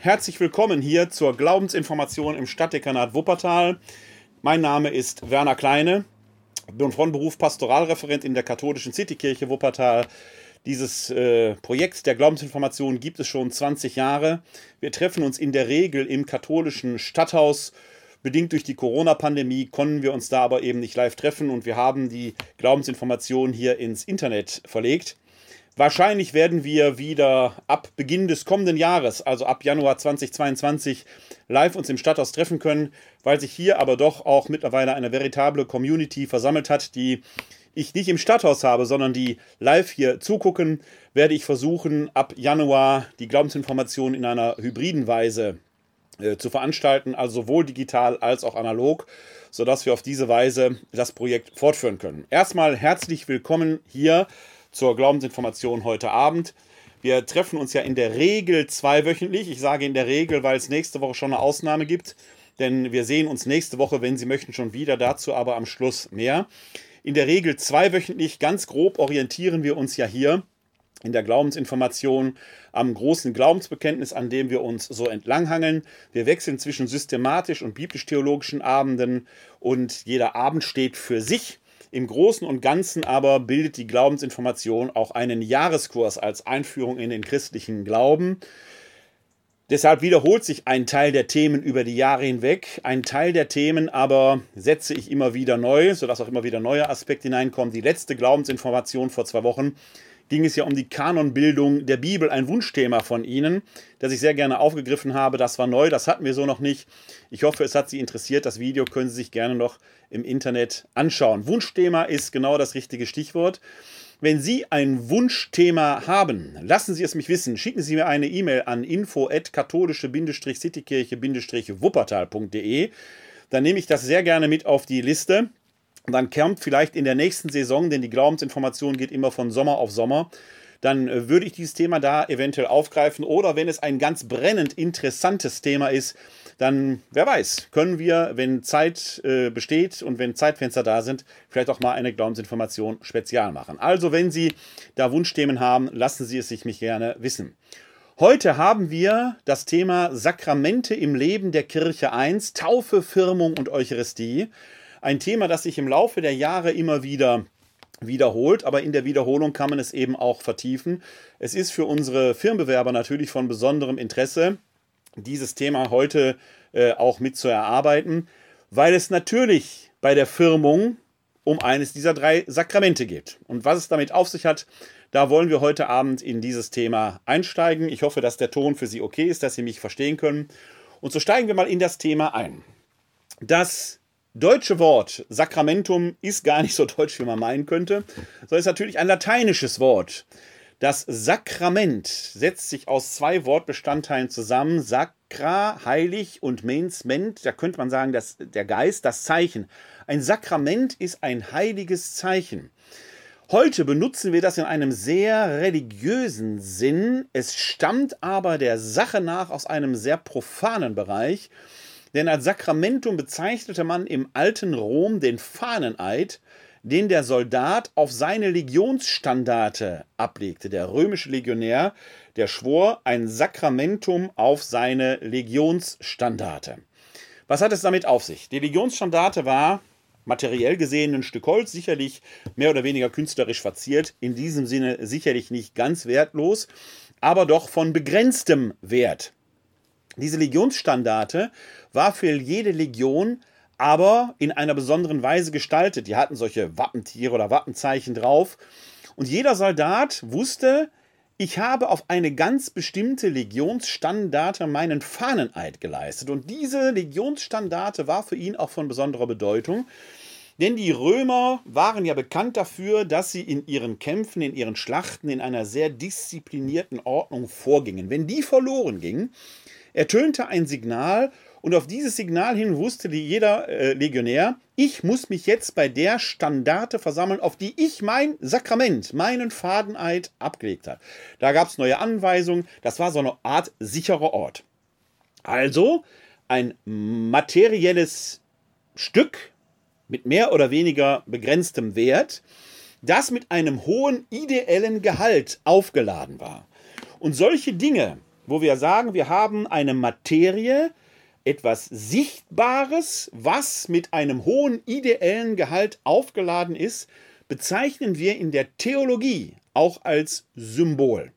Herzlich willkommen hier zur Glaubensinformation im Stadtdekanat Wuppertal. Mein Name ist Werner Kleine, bin von Beruf Pastoralreferent in der katholischen Citykirche Wuppertal. Dieses äh, Projekt der Glaubensinformation gibt es schon 20 Jahre. Wir treffen uns in der Regel im katholischen Stadthaus. Bedingt durch die Corona-Pandemie konnten wir uns da aber eben nicht live treffen und wir haben die Glaubensinformation hier ins Internet verlegt. Wahrscheinlich werden wir wieder ab Beginn des kommenden Jahres, also ab Januar 2022, live uns im Stadthaus treffen können, weil sich hier aber doch auch mittlerweile eine veritable Community versammelt hat, die ich nicht im Stadthaus habe, sondern die live hier zugucken, werde ich versuchen, ab Januar die Glaubensinformation in einer hybriden Weise äh, zu veranstalten, also sowohl digital als auch analog, sodass wir auf diese Weise das Projekt fortführen können. Erstmal herzlich willkommen hier zur Glaubensinformation heute Abend. Wir treffen uns ja in der Regel zweiwöchentlich. Ich sage in der Regel, weil es nächste Woche schon eine Ausnahme gibt. Denn wir sehen uns nächste Woche, wenn Sie möchten, schon wieder. Dazu aber am Schluss mehr. In der Regel zweiwöchentlich. Ganz grob orientieren wir uns ja hier in der Glaubensinformation am großen Glaubensbekenntnis, an dem wir uns so entlanghangeln. Wir wechseln zwischen systematisch und biblisch-theologischen Abenden und jeder Abend steht für sich. Im Großen und Ganzen aber bildet die Glaubensinformation auch einen Jahreskurs als Einführung in den christlichen Glauben. Deshalb wiederholt sich ein Teil der Themen über die Jahre hinweg. Ein Teil der Themen aber setze ich immer wieder neu, sodass auch immer wieder neue Aspekte hineinkommen. Die letzte Glaubensinformation vor zwei Wochen ging es ja um die Kanonbildung der Bibel, ein Wunschthema von Ihnen, das ich sehr gerne aufgegriffen habe. Das war neu, das hatten wir so noch nicht. Ich hoffe, es hat Sie interessiert. Das Video können Sie sich gerne noch im Internet anschauen. Wunschthema ist genau das richtige Stichwort. Wenn Sie ein Wunschthema haben, lassen Sie es mich wissen. Schicken Sie mir eine E-Mail an info-katholische-citykirche-wuppertal.de. Dann nehme ich das sehr gerne mit auf die Liste dann kommt vielleicht in der nächsten Saison, denn die Glaubensinformation geht immer von Sommer auf Sommer, dann äh, würde ich dieses Thema da eventuell aufgreifen. Oder wenn es ein ganz brennend interessantes Thema ist, dann, wer weiß, können wir, wenn Zeit äh, besteht und wenn Zeitfenster da sind, vielleicht auch mal eine Glaubensinformation spezial machen. Also, wenn Sie da Wunschthemen haben, lassen Sie es sich mich gerne wissen. Heute haben wir das Thema Sakramente im Leben der Kirche 1, Taufe, Firmung und Eucharistie ein Thema, das sich im Laufe der Jahre immer wieder wiederholt, aber in der Wiederholung kann man es eben auch vertiefen. Es ist für unsere Firmenbewerber natürlich von besonderem Interesse, dieses Thema heute äh, auch mit zu erarbeiten, weil es natürlich bei der Firmung um eines dieser drei Sakramente geht. Und was es damit auf sich hat, da wollen wir heute Abend in dieses Thema einsteigen. Ich hoffe, dass der Ton für Sie okay ist, dass Sie mich verstehen können. Und so steigen wir mal in das Thema ein. Das deutsche Wort Sakramentum ist gar nicht so deutsch, wie man meinen könnte, sondern ist natürlich ein lateinisches Wort. Das Sakrament setzt sich aus zwei Wortbestandteilen zusammen. Sacra, heilig und mens, ment, da könnte man sagen, dass der Geist, das Zeichen. Ein Sakrament ist ein heiliges Zeichen. Heute benutzen wir das in einem sehr religiösen Sinn. Es stammt aber der Sache nach aus einem sehr profanen Bereich. Denn als Sakramentum bezeichnete man im alten Rom den Fahneneid, den der Soldat auf seine Legionsstandarte ablegte. Der römische Legionär, der schwor ein Sakramentum auf seine Legionsstandarte. Was hat es damit auf sich? Die Legionsstandarte war materiell gesehen ein Stück Holz, sicherlich mehr oder weniger künstlerisch verziert, in diesem Sinne sicherlich nicht ganz wertlos, aber doch von begrenztem Wert. Diese Legionsstandarte war für jede Legion aber in einer besonderen Weise gestaltet. Die hatten solche Wappentiere oder Wappenzeichen drauf. Und jeder Soldat wusste, ich habe auf eine ganz bestimmte Legionsstandarte meinen Fahneneid geleistet. Und diese Legionsstandarte war für ihn auch von besonderer Bedeutung. Denn die Römer waren ja bekannt dafür, dass sie in ihren Kämpfen, in ihren Schlachten in einer sehr disziplinierten Ordnung vorgingen. Wenn die verloren gingen, ertönte ein Signal und auf dieses Signal hin wusste jeder äh, Legionär, ich muss mich jetzt bei der Standarte versammeln, auf die ich mein Sakrament, meinen Fadeneid abgelegt habe. Da gab es neue Anweisungen, das war so eine Art sicherer Ort. Also ein materielles Stück mit mehr oder weniger begrenztem Wert, das mit einem hohen ideellen Gehalt aufgeladen war. Und solche Dinge wo wir sagen, wir haben eine Materie, etwas Sichtbares, was mit einem hohen ideellen Gehalt aufgeladen ist, bezeichnen wir in der Theologie auch als Symbol.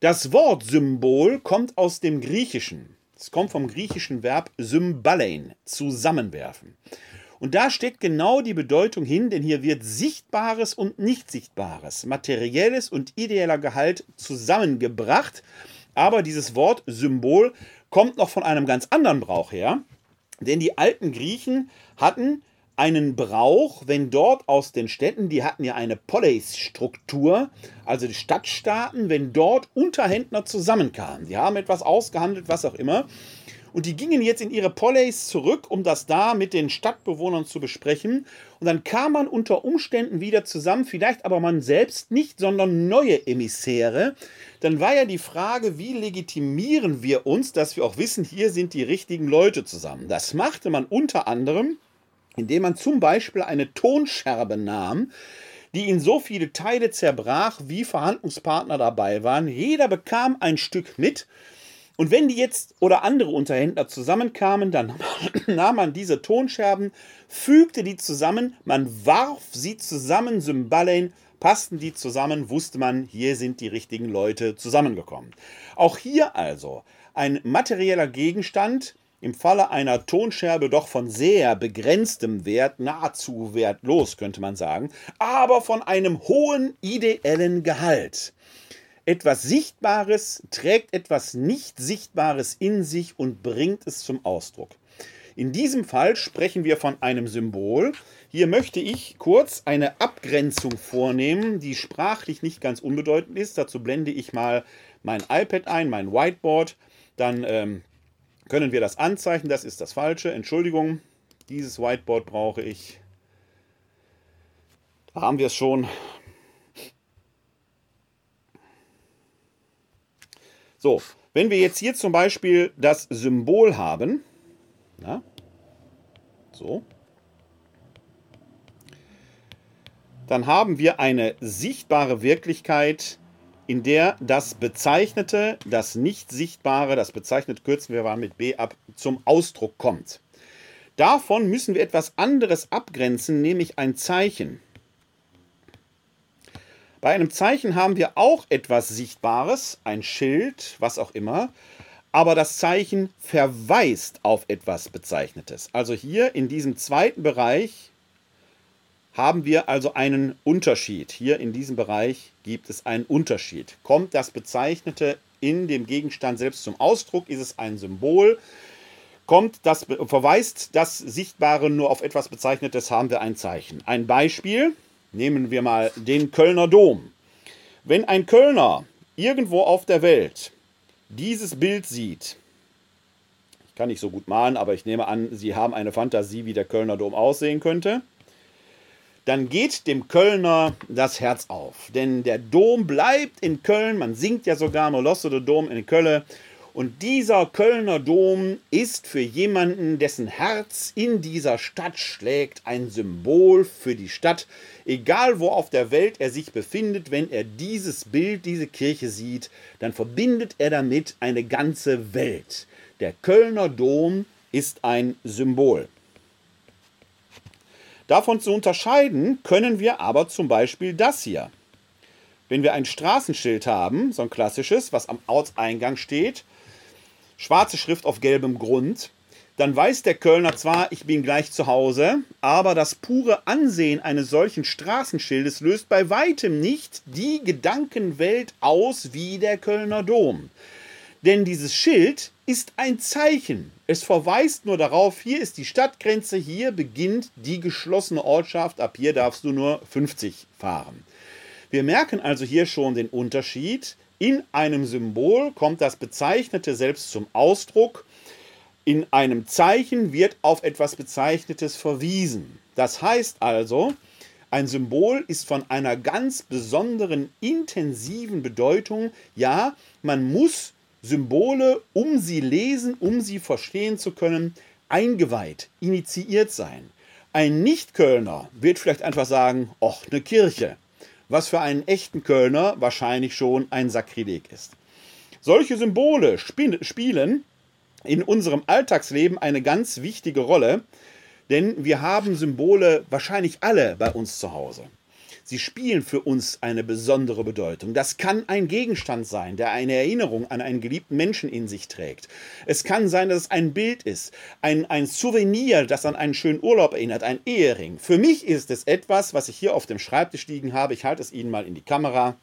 Das Wort Symbol kommt aus dem Griechischen. Es kommt vom griechischen Verb symbalein, zusammenwerfen. Und da steckt genau die Bedeutung hin, denn hier wird Sichtbares und Nicht-Sichtbares, materielles und ideeller Gehalt zusammengebracht. Aber dieses Wort Symbol kommt noch von einem ganz anderen Brauch her, denn die alten Griechen hatten einen Brauch, wenn dort aus den Städten, die hatten ja eine Polis-Struktur, also die Stadtstaaten, wenn dort Unterhändler zusammenkamen, die haben etwas ausgehandelt, was auch immer, und die gingen jetzt in ihre Poleis zurück, um das da mit den Stadtbewohnern zu besprechen. Und dann kam man unter Umständen wieder zusammen, vielleicht aber man selbst nicht, sondern neue Emissäre. Dann war ja die Frage, wie legitimieren wir uns, dass wir auch wissen, hier sind die richtigen Leute zusammen. Das machte man unter anderem, indem man zum Beispiel eine Tonscherbe nahm, die in so viele Teile zerbrach, wie Verhandlungspartner dabei waren. Jeder bekam ein Stück mit und wenn die jetzt oder andere Unterhändler zusammenkamen, dann nahm man diese Tonscherben, fügte die zusammen, man warf sie zusammen, Symballen, passten die zusammen, wusste man, hier sind die richtigen Leute zusammengekommen. Auch hier also ein materieller Gegenstand, im Falle einer Tonscherbe doch von sehr begrenztem Wert, nahezu wertlos könnte man sagen, aber von einem hohen ideellen Gehalt. Etwas Sichtbares trägt etwas nicht Sichtbares in sich und bringt es zum Ausdruck. In diesem Fall sprechen wir von einem Symbol. Hier möchte ich kurz eine Abgrenzung vornehmen, die sprachlich nicht ganz unbedeutend ist. Dazu blende ich mal mein iPad ein, mein Whiteboard. Dann ähm, können wir das anzeichnen. Das ist das Falsche. Entschuldigung, dieses Whiteboard brauche ich. Da haben wir es schon. So, wenn wir jetzt hier zum Beispiel das Symbol haben, na, so, dann haben wir eine sichtbare Wirklichkeit, in der das Bezeichnete, das Nicht-Sichtbare, das Bezeichnete kürzen wir mal mit B ab, zum Ausdruck kommt. Davon müssen wir etwas anderes abgrenzen, nämlich ein Zeichen. Bei einem Zeichen haben wir auch etwas Sichtbares, ein Schild, was auch immer, aber das Zeichen verweist auf etwas Bezeichnetes. Also hier in diesem zweiten Bereich haben wir also einen Unterschied. Hier in diesem Bereich gibt es einen Unterschied. Kommt das Bezeichnete in dem Gegenstand selbst zum Ausdruck, ist es ein Symbol. Kommt das, verweist das Sichtbare nur auf etwas Bezeichnetes, haben wir ein Zeichen. Ein Beispiel, Nehmen wir mal den Kölner Dom. Wenn ein Kölner irgendwo auf der Welt dieses Bild sieht, ich kann nicht so gut malen, aber ich nehme an, Sie haben eine Fantasie, wie der Kölner Dom aussehen könnte, dann geht dem Kölner das Herz auf. Denn der Dom bleibt in Köln, man singt ja sogar Molosse de Dom in Köln und dieser Kölner Dom ist für jemanden, dessen Herz in dieser Stadt schlägt, ein Symbol für die Stadt. Egal wo auf der Welt er sich befindet, wenn er dieses Bild, diese Kirche sieht, dann verbindet er damit eine ganze Welt. Der Kölner Dom ist ein Symbol. Davon zu unterscheiden können wir aber zum Beispiel das hier. Wenn wir ein Straßenschild haben, so ein klassisches, was am Ortseingang steht, schwarze Schrift auf gelbem Grund, dann weiß der Kölner zwar, ich bin gleich zu Hause, aber das pure Ansehen eines solchen Straßenschildes löst bei weitem nicht die Gedankenwelt aus wie der Kölner Dom. Denn dieses Schild ist ein Zeichen. Es verweist nur darauf, hier ist die Stadtgrenze, hier beginnt die geschlossene Ortschaft, ab hier darfst du nur 50 fahren. Wir merken also hier schon den Unterschied. In einem Symbol kommt das Bezeichnete selbst zum Ausdruck. In einem Zeichen wird auf etwas Bezeichnetes verwiesen. Das heißt also, ein Symbol ist von einer ganz besonderen, intensiven Bedeutung. Ja, man muss Symbole, um sie lesen, um sie verstehen zu können, eingeweiht, initiiert sein. Ein Nicht-Kölner wird vielleicht einfach sagen, ach, eine Kirche was für einen echten Kölner wahrscheinlich schon ein Sakrileg ist. Solche Symbole spielen in unserem Alltagsleben eine ganz wichtige Rolle, denn wir haben Symbole wahrscheinlich alle bei uns zu Hause. Sie spielen für uns eine besondere Bedeutung. Das kann ein Gegenstand sein, der eine Erinnerung an einen geliebten Menschen in sich trägt. Es kann sein, dass es ein Bild ist, ein, ein Souvenir, das an einen schönen Urlaub erinnert, ein Ehering. Für mich ist es etwas, was ich hier auf dem Schreibtisch liegen habe. Ich halte es Ihnen mal in die Kamera.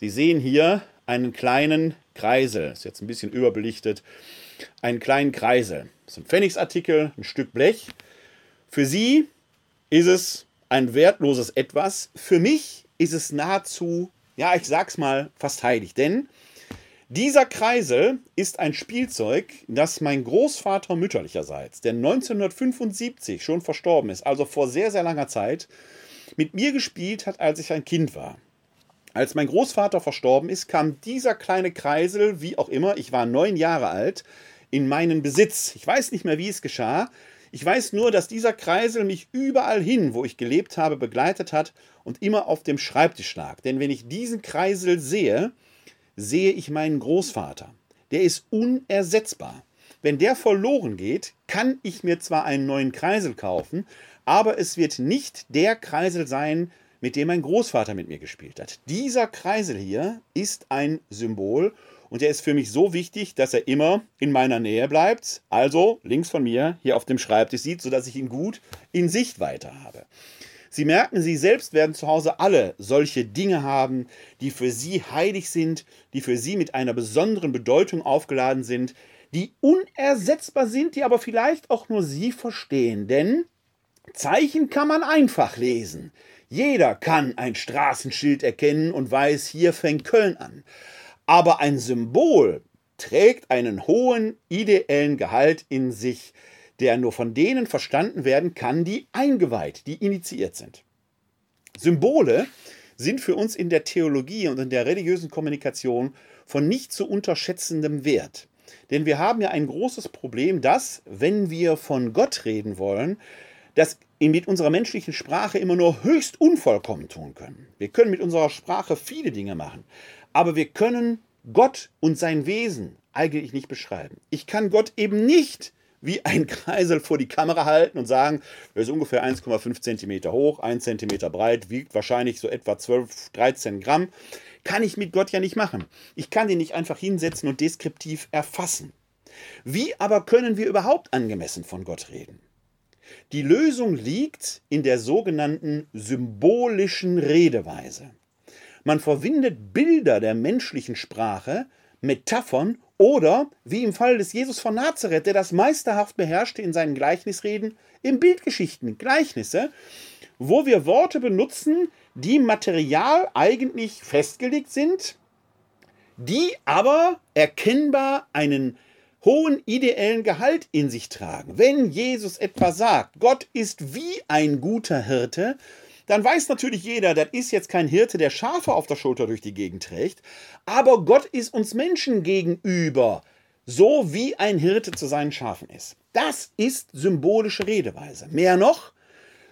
Sie sehen hier einen kleinen Kreisel. Ist jetzt ein bisschen überbelichtet. Einen kleinen Kreisel. Das ist ein Pfennigsartikel, ein Stück Blech. Für Sie ist es ein wertloses Etwas. Für mich ist es nahezu, ja, ich sag's mal, fast heilig. Denn dieser Kreisel ist ein Spielzeug, das mein Großvater mütterlicherseits, der 1975 schon verstorben ist, also vor sehr, sehr langer Zeit, mit mir gespielt hat, als ich ein Kind war. Als mein Großvater verstorben ist, kam dieser kleine Kreisel, wie auch immer, ich war neun Jahre alt, in meinen Besitz. Ich weiß nicht mehr, wie es geschah. Ich weiß nur, dass dieser Kreisel mich überall hin, wo ich gelebt habe, begleitet hat und immer auf dem Schreibtisch lag. Denn wenn ich diesen Kreisel sehe, sehe ich meinen Großvater. Der ist unersetzbar. Wenn der verloren geht, kann ich mir zwar einen neuen Kreisel kaufen, aber es wird nicht der Kreisel sein, mit dem mein Großvater mit mir gespielt hat. Dieser Kreisel hier ist ein Symbol und er ist für mich so wichtig, dass er immer in meiner Nähe bleibt, also links von mir hier auf dem Schreibtisch sieht, sodass ich ihn gut in Sichtweite habe. Sie merken, Sie selbst werden zu Hause alle solche Dinge haben, die für Sie heilig sind, die für Sie mit einer besonderen Bedeutung aufgeladen sind, die unersetzbar sind, die aber vielleicht auch nur Sie verstehen. Denn Zeichen kann man einfach lesen. Jeder kann ein Straßenschild erkennen und weiß, hier fängt Köln an. Aber ein Symbol trägt einen hohen ideellen Gehalt in sich, der nur von denen verstanden werden kann, die eingeweiht, die initiiert sind. Symbole sind für uns in der Theologie und in der religiösen Kommunikation von nicht zu unterschätzendem Wert. Denn wir haben ja ein großes Problem, dass, wenn wir von Gott reden wollen, das mit unserer menschlichen Sprache immer nur höchst unvollkommen tun können. Wir können mit unserer Sprache viele Dinge machen, aber wir können Gott und sein Wesen eigentlich nicht beschreiben. Ich kann Gott eben nicht wie ein Kreisel vor die Kamera halten und sagen, er ist ungefähr 1,5 cm hoch, 1 cm breit, wiegt wahrscheinlich so etwa 12, 13 Gramm. Kann ich mit Gott ja nicht machen. Ich kann den nicht einfach hinsetzen und deskriptiv erfassen. Wie aber können wir überhaupt angemessen von Gott reden? Die Lösung liegt in der sogenannten symbolischen Redeweise. Man verwindet Bilder der menschlichen Sprache, Metaphern oder, wie im Fall des Jesus von Nazareth, der das meisterhaft beherrschte in seinen Gleichnisreden, in Bildgeschichten, Gleichnisse, wo wir Worte benutzen, die material eigentlich festgelegt sind, die aber erkennbar einen hohen ideellen Gehalt in sich tragen. Wenn Jesus etwa sagt, Gott ist wie ein guter Hirte, dann weiß natürlich jeder, das ist jetzt kein Hirte, der Schafe auf der Schulter durch die Gegend trägt, aber Gott ist uns Menschen gegenüber, so wie ein Hirte zu seinen Schafen ist. Das ist symbolische Redeweise. Mehr noch,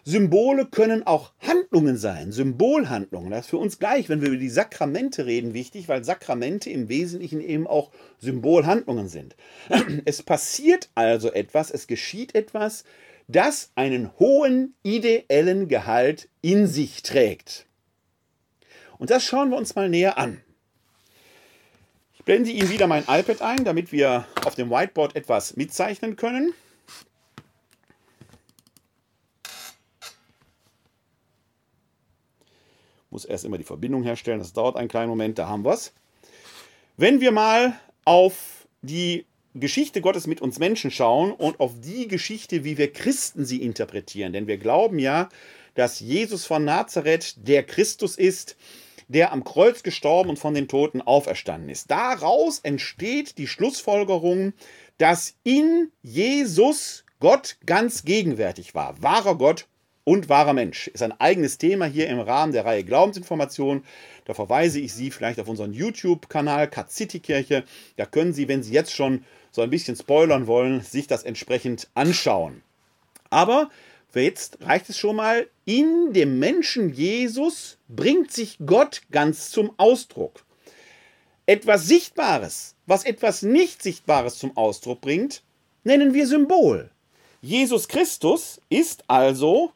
Symbole können auch Handlungen sein, Symbolhandlungen. Das ist für uns gleich, wenn wir über die Sakramente reden, wichtig, weil Sakramente im Wesentlichen eben auch Symbolhandlungen sind. Es passiert also etwas, es geschieht etwas, das einen hohen ideellen Gehalt in sich trägt. Und das schauen wir uns mal näher an. Ich blende Ihnen wieder mein iPad ein, damit wir auf dem Whiteboard etwas mitzeichnen können. Muss erst immer die Verbindung herstellen, das dauert einen kleinen Moment, da haben wir es. Wenn wir mal auf die Geschichte Gottes mit uns Menschen schauen und auf die Geschichte, wie wir Christen sie interpretieren. Denn wir glauben ja, dass Jesus von Nazareth der Christus ist, der am Kreuz gestorben und von den Toten auferstanden ist. Daraus entsteht die Schlussfolgerung, dass in Jesus Gott ganz gegenwärtig war. Wahrer Gott und wahrer Mensch. Ist ein eigenes Thema hier im Rahmen der Reihe Glaubensinformation. Da verweise ich Sie vielleicht auf unseren YouTube-Kanal Cut City Kirche. Da können Sie, wenn Sie jetzt schon so ein bisschen spoilern wollen, sich das entsprechend anschauen. Aber jetzt reicht es schon mal, in dem Menschen Jesus bringt sich Gott ganz zum Ausdruck. Etwas Sichtbares was etwas nicht Sichtbares zum Ausdruck bringt, nennen wir Symbol. Jesus Christus ist also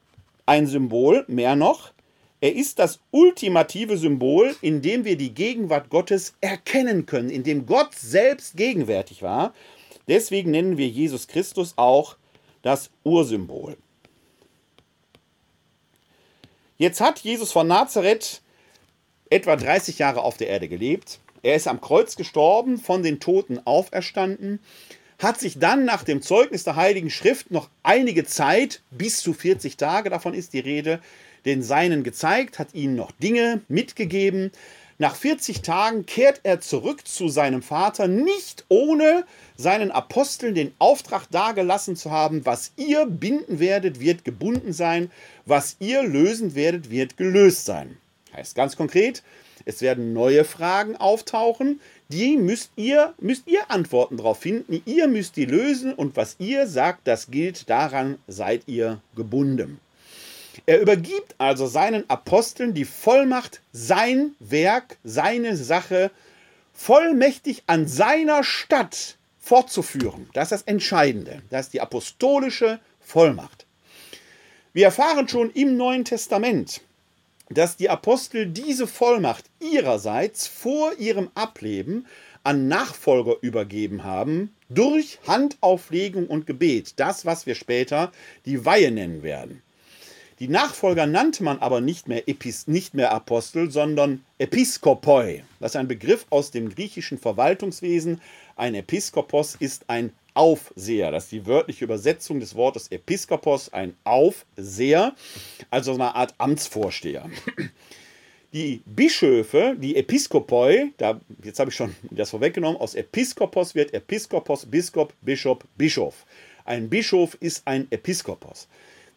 ein Symbol, mehr noch, er ist das ultimative Symbol, in dem wir die Gegenwart Gottes erkennen können, in dem Gott selbst gegenwärtig war. Deswegen nennen wir Jesus Christus auch das Ursymbol. Jetzt hat Jesus von Nazareth etwa 30 Jahre auf der Erde gelebt. Er ist am Kreuz gestorben, von den Toten auferstanden, hat sich dann nach dem Zeugnis der Heiligen Schrift noch einige Zeit, bis zu 40 Tage, davon ist die Rede, den Seinen gezeigt, hat ihnen noch Dinge mitgegeben. Nach 40 Tagen kehrt er zurück zu seinem Vater, nicht ohne seinen Aposteln den Auftrag dargelassen zu haben, was ihr binden werdet, wird gebunden sein, was ihr lösen werdet, wird gelöst sein. Heißt ganz konkret, es werden neue Fragen auftauchen, die müsst ihr, müsst ihr Antworten darauf finden, ihr müsst die lösen und was ihr sagt, das gilt, daran seid ihr gebunden. Er übergibt also seinen Aposteln die Vollmacht, sein Werk, seine Sache vollmächtig an seiner Stadt fortzuführen. Das ist das Entscheidende. Das ist die apostolische Vollmacht. Wir erfahren schon im Neuen Testament, dass die Apostel diese Vollmacht ihrerseits vor ihrem Ableben an Nachfolger übergeben haben durch Handauflegung und Gebet. Das, was wir später die Weihe nennen werden. Die Nachfolger nannte man aber nicht mehr, Epis, nicht mehr Apostel, sondern Episkopoi. Das ist ein Begriff aus dem griechischen Verwaltungswesen. Ein Episkopos ist ein Aufseher. Das ist die wörtliche Übersetzung des Wortes Episkopos, ein Aufseher, also eine Art Amtsvorsteher. Die Bischöfe, die Episkopoi, da, jetzt habe ich schon das vorweggenommen, aus Episkopos wird Episkopos, Biskop, Bischof, Bischof. Ein Bischof ist ein Episkopos.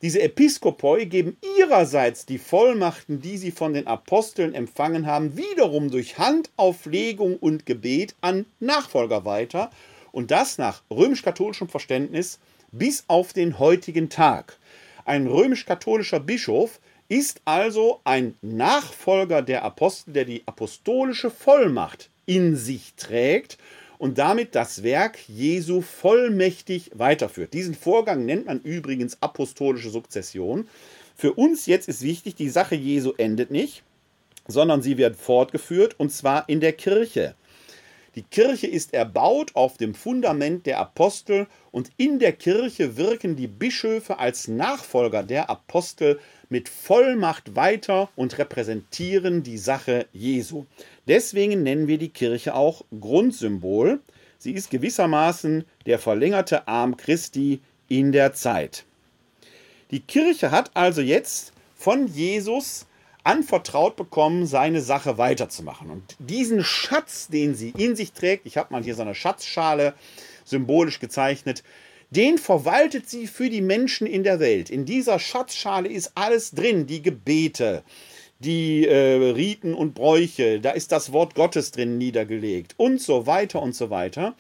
Diese Episkopoi geben ihrerseits die Vollmachten, die sie von den Aposteln empfangen haben, wiederum durch Handauflegung und Gebet an Nachfolger weiter und das nach römisch-katholischem Verständnis bis auf den heutigen Tag. Ein römisch-katholischer Bischof ist also ein Nachfolger der Apostel, der die apostolische Vollmacht in sich trägt und damit das Werk Jesu vollmächtig weiterführt. Diesen Vorgang nennt man übrigens apostolische Sukzession. Für uns jetzt ist wichtig, die Sache Jesu endet nicht, sondern sie wird fortgeführt und zwar in der Kirche. Die Kirche ist erbaut auf dem Fundament der Apostel und in der Kirche wirken die Bischöfe als Nachfolger der Apostel mit Vollmacht weiter und repräsentieren die Sache Jesu. Deswegen nennen wir die Kirche auch Grundsymbol. Sie ist gewissermaßen der verlängerte Arm Christi in der Zeit. Die Kirche hat also jetzt von Jesus anvertraut bekommen, seine Sache weiterzumachen. Und diesen Schatz, den sie in sich trägt, ich habe mal hier so eine Schatzschale symbolisch gezeichnet, den verwaltet sie für die Menschen in der Welt. In dieser Schatzschale ist alles drin, die Gebete, die äh, Riten und Bräuche, da ist das Wort Gottes drin niedergelegt und so weiter und so weiter.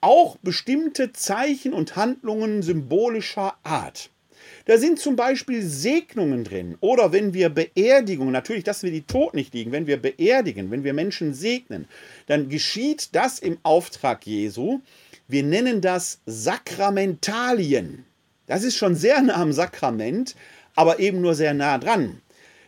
Auch bestimmte Zeichen und Handlungen symbolischer Art. Da sind zum Beispiel Segnungen drin. Oder wenn wir Beerdigungen, natürlich, dass wir die Tod nicht liegen, wenn wir beerdigen, wenn wir Menschen segnen, dann geschieht das im Auftrag Jesu. Wir nennen das Sakramentalien. Das ist schon sehr nah am Sakrament, aber eben nur sehr nah dran.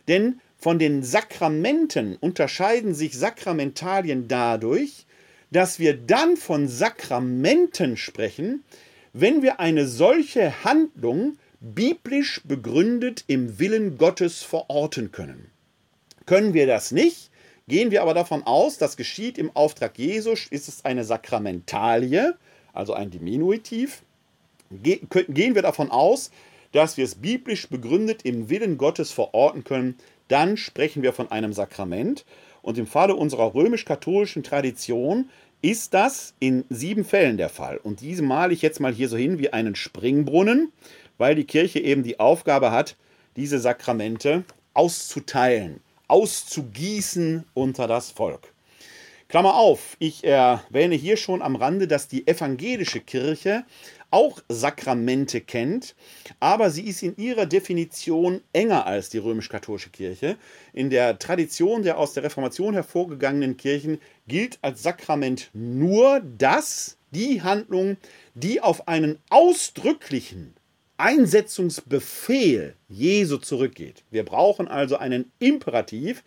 Denn von den Sakramenten unterscheiden sich Sakramentalien dadurch, dass wir dann von Sakramenten sprechen, wenn wir eine solche Handlung biblisch begründet im Willen Gottes verorten können. Können wir das nicht, gehen wir aber davon aus, das geschieht im Auftrag Jesus, ist es eine Sakramentalie, also ein Diminutiv, gehen wir davon aus, dass wir es biblisch begründet im Willen Gottes verorten können, dann sprechen wir von einem Sakrament. Und im Falle unserer römisch-katholischen Tradition ist das in sieben Fällen der Fall. Und diese male ich jetzt mal hier so hin wie einen Springbrunnen weil die Kirche eben die Aufgabe hat, diese Sakramente auszuteilen, auszugießen unter das Volk. Klammer auf, ich erwähne hier schon am Rande, dass die evangelische Kirche auch Sakramente kennt, aber sie ist in ihrer Definition enger als die römisch-katholische Kirche. In der Tradition der aus der Reformation hervorgegangenen Kirchen gilt als Sakrament nur das, die Handlung, die auf einen ausdrücklichen Einsetzungsbefehl Jesu zurückgeht. Wir brauchen also einen Imperativ,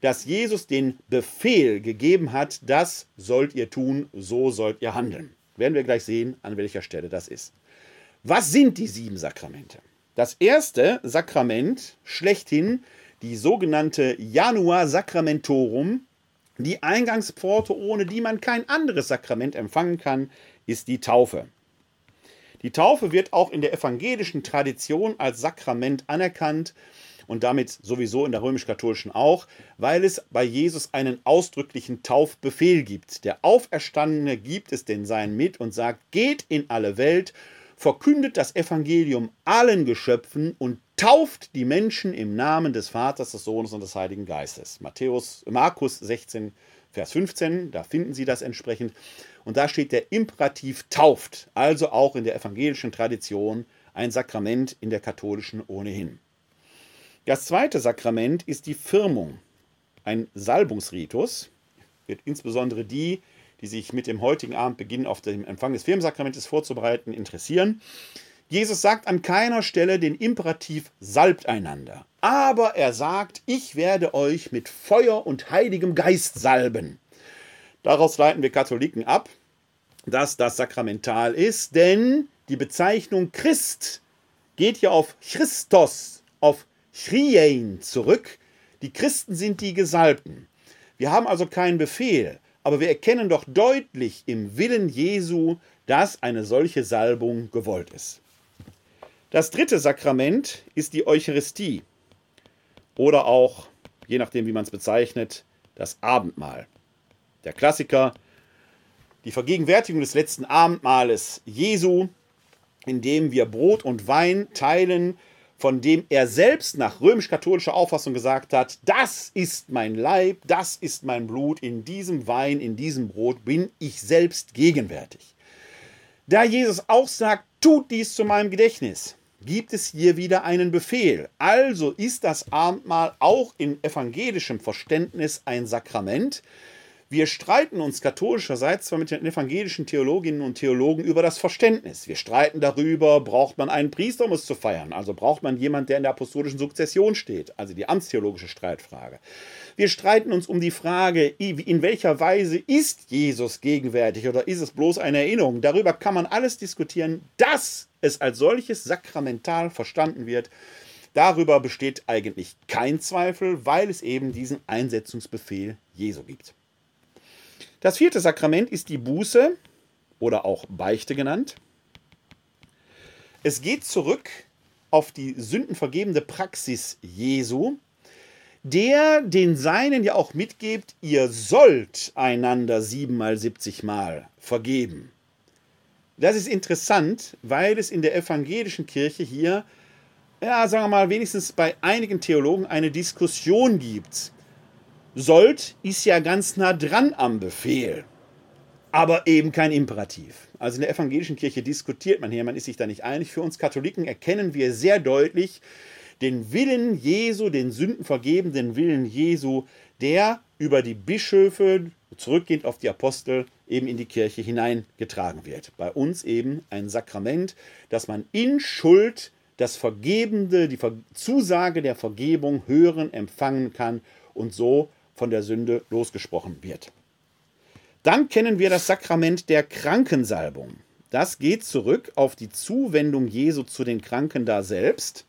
dass Jesus den Befehl gegeben hat, das sollt ihr tun, so sollt ihr handeln. Werden wir gleich sehen, an welcher Stelle das ist. Was sind die sieben Sakramente? Das erste Sakrament schlechthin, die sogenannte Janua Sacramentorum, die Eingangspforte, ohne die man kein anderes Sakrament empfangen kann, ist die Taufe. Die Taufe wird auch in der evangelischen Tradition als Sakrament anerkannt und damit sowieso in der römisch-katholischen auch, weil es bei Jesus einen ausdrücklichen Taufbefehl gibt. Der Auferstandene gibt es den Seinen mit und sagt, geht in alle Welt, verkündet das Evangelium allen Geschöpfen und tauft die Menschen im Namen des Vaters, des Sohnes und des Heiligen Geistes. Matthäus, Markus 16, Vers 15, da finden Sie das entsprechend. Und da steht der Imperativ tauft, also auch in der evangelischen Tradition ein Sakrament in der katholischen ohnehin. Das zweite Sakrament ist die Firmung, ein Salbungsritus. Wird insbesondere die, die sich mit dem heutigen Abendbeginn auf den Empfang des Firmensakramentes vorzubereiten, interessieren. Jesus sagt an keiner Stelle den Imperativ salbt einander, aber er sagt, ich werde euch mit Feuer und heiligem Geist salben. Daraus leiten wir Katholiken ab, dass das sakramental ist, denn die Bezeichnung Christ geht ja auf Christos, auf Chriein zurück. Die Christen sind die Gesalbten. Wir haben also keinen Befehl, aber wir erkennen doch deutlich im Willen Jesu, dass eine solche Salbung gewollt ist. Das dritte Sakrament ist die Eucharistie oder auch, je nachdem wie man es bezeichnet, das Abendmahl. Der Klassiker, die Vergegenwärtigung des letzten Abendmahles Jesu, in dem wir Brot und Wein teilen, von dem er selbst nach römisch-katholischer Auffassung gesagt hat, das ist mein Leib, das ist mein Blut, in diesem Wein, in diesem Brot bin ich selbst gegenwärtig. Da Jesus auch sagt, tut dies zu meinem Gedächtnis, gibt es hier wieder einen Befehl. Also ist das Abendmahl auch in evangelischem Verständnis ein Sakrament, wir streiten uns katholischerseits zwar mit den evangelischen Theologinnen und Theologen über das Verständnis. Wir streiten darüber, braucht man einen Priester, um es zu feiern? Also braucht man jemanden, der in der apostolischen Sukzession steht? Also die amtstheologische Streitfrage. Wir streiten uns um die Frage, in welcher Weise ist Jesus gegenwärtig oder ist es bloß eine Erinnerung? Darüber kann man alles diskutieren, dass es als solches sakramental verstanden wird. Darüber besteht eigentlich kein Zweifel, weil es eben diesen Einsetzungsbefehl Jesu gibt. Das vierte Sakrament ist die Buße oder auch Beichte genannt. Es geht zurück auf die sündenvergebende Praxis Jesu, der den Seinen ja auch mitgibt, ihr sollt einander siebenmal, siebzigmal vergeben. Das ist interessant, weil es in der evangelischen Kirche hier, ja, sagen wir mal, wenigstens bei einigen Theologen eine Diskussion gibt sollt ist ja ganz nah dran am Befehl, aber eben kein Imperativ. Also in der evangelischen Kirche diskutiert man hier, man ist sich da nicht einig. Für uns Katholiken erkennen wir sehr deutlich den Willen Jesu, den sündenvergebenden Willen Jesu, der über die Bischöfe, zurückgehend auf die Apostel, eben in die Kirche hineingetragen wird. Bei uns eben ein Sakrament, dass man in Schuld das Vergebende, die Zusage der Vergebung hören, empfangen kann und so von der Sünde losgesprochen wird. Dann kennen wir das Sakrament der Krankensalbung. Das geht zurück auf die Zuwendung Jesu zu den Kranken da selbst.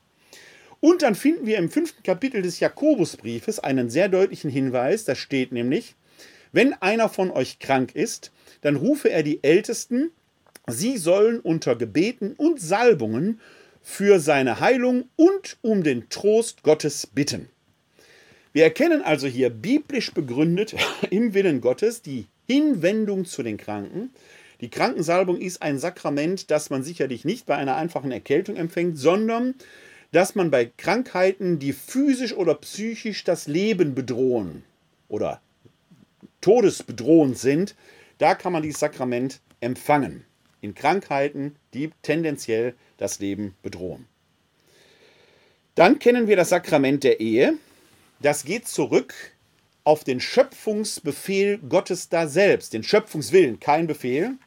Und dann finden wir im fünften Kapitel des Jakobusbriefes einen sehr deutlichen Hinweis. Da steht nämlich, wenn einer von euch krank ist, dann rufe er die Ältesten, sie sollen unter Gebeten und Salbungen für seine Heilung und um den Trost Gottes bitten. Wir erkennen also hier biblisch begründet im Willen Gottes die Hinwendung zu den Kranken. Die Krankensalbung ist ein Sakrament, das man sicherlich nicht bei einer einfachen Erkältung empfängt, sondern dass man bei Krankheiten, die physisch oder psychisch das Leben bedrohen oder todesbedrohend sind, da kann man dieses Sakrament empfangen. In Krankheiten, die tendenziell das Leben bedrohen. Dann kennen wir das Sakrament der Ehe. Das geht zurück auf den Schöpfungsbefehl Gottes da selbst, den Schöpfungswillen, kein Befehl,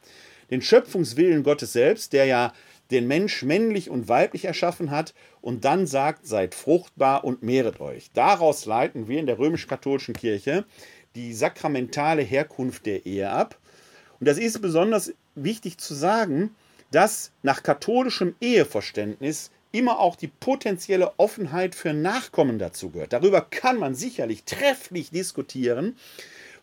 den Schöpfungswillen Gottes selbst, der ja den Mensch männlich und weiblich erschaffen hat und dann sagt, seid fruchtbar und mehret euch. Daraus leiten wir in der römisch-katholischen Kirche die sakramentale Herkunft der Ehe ab. Und das ist besonders wichtig zu sagen, dass nach katholischem Eheverständnis immer auch die potenzielle Offenheit für Nachkommen dazu gehört. Darüber kann man sicherlich trefflich diskutieren.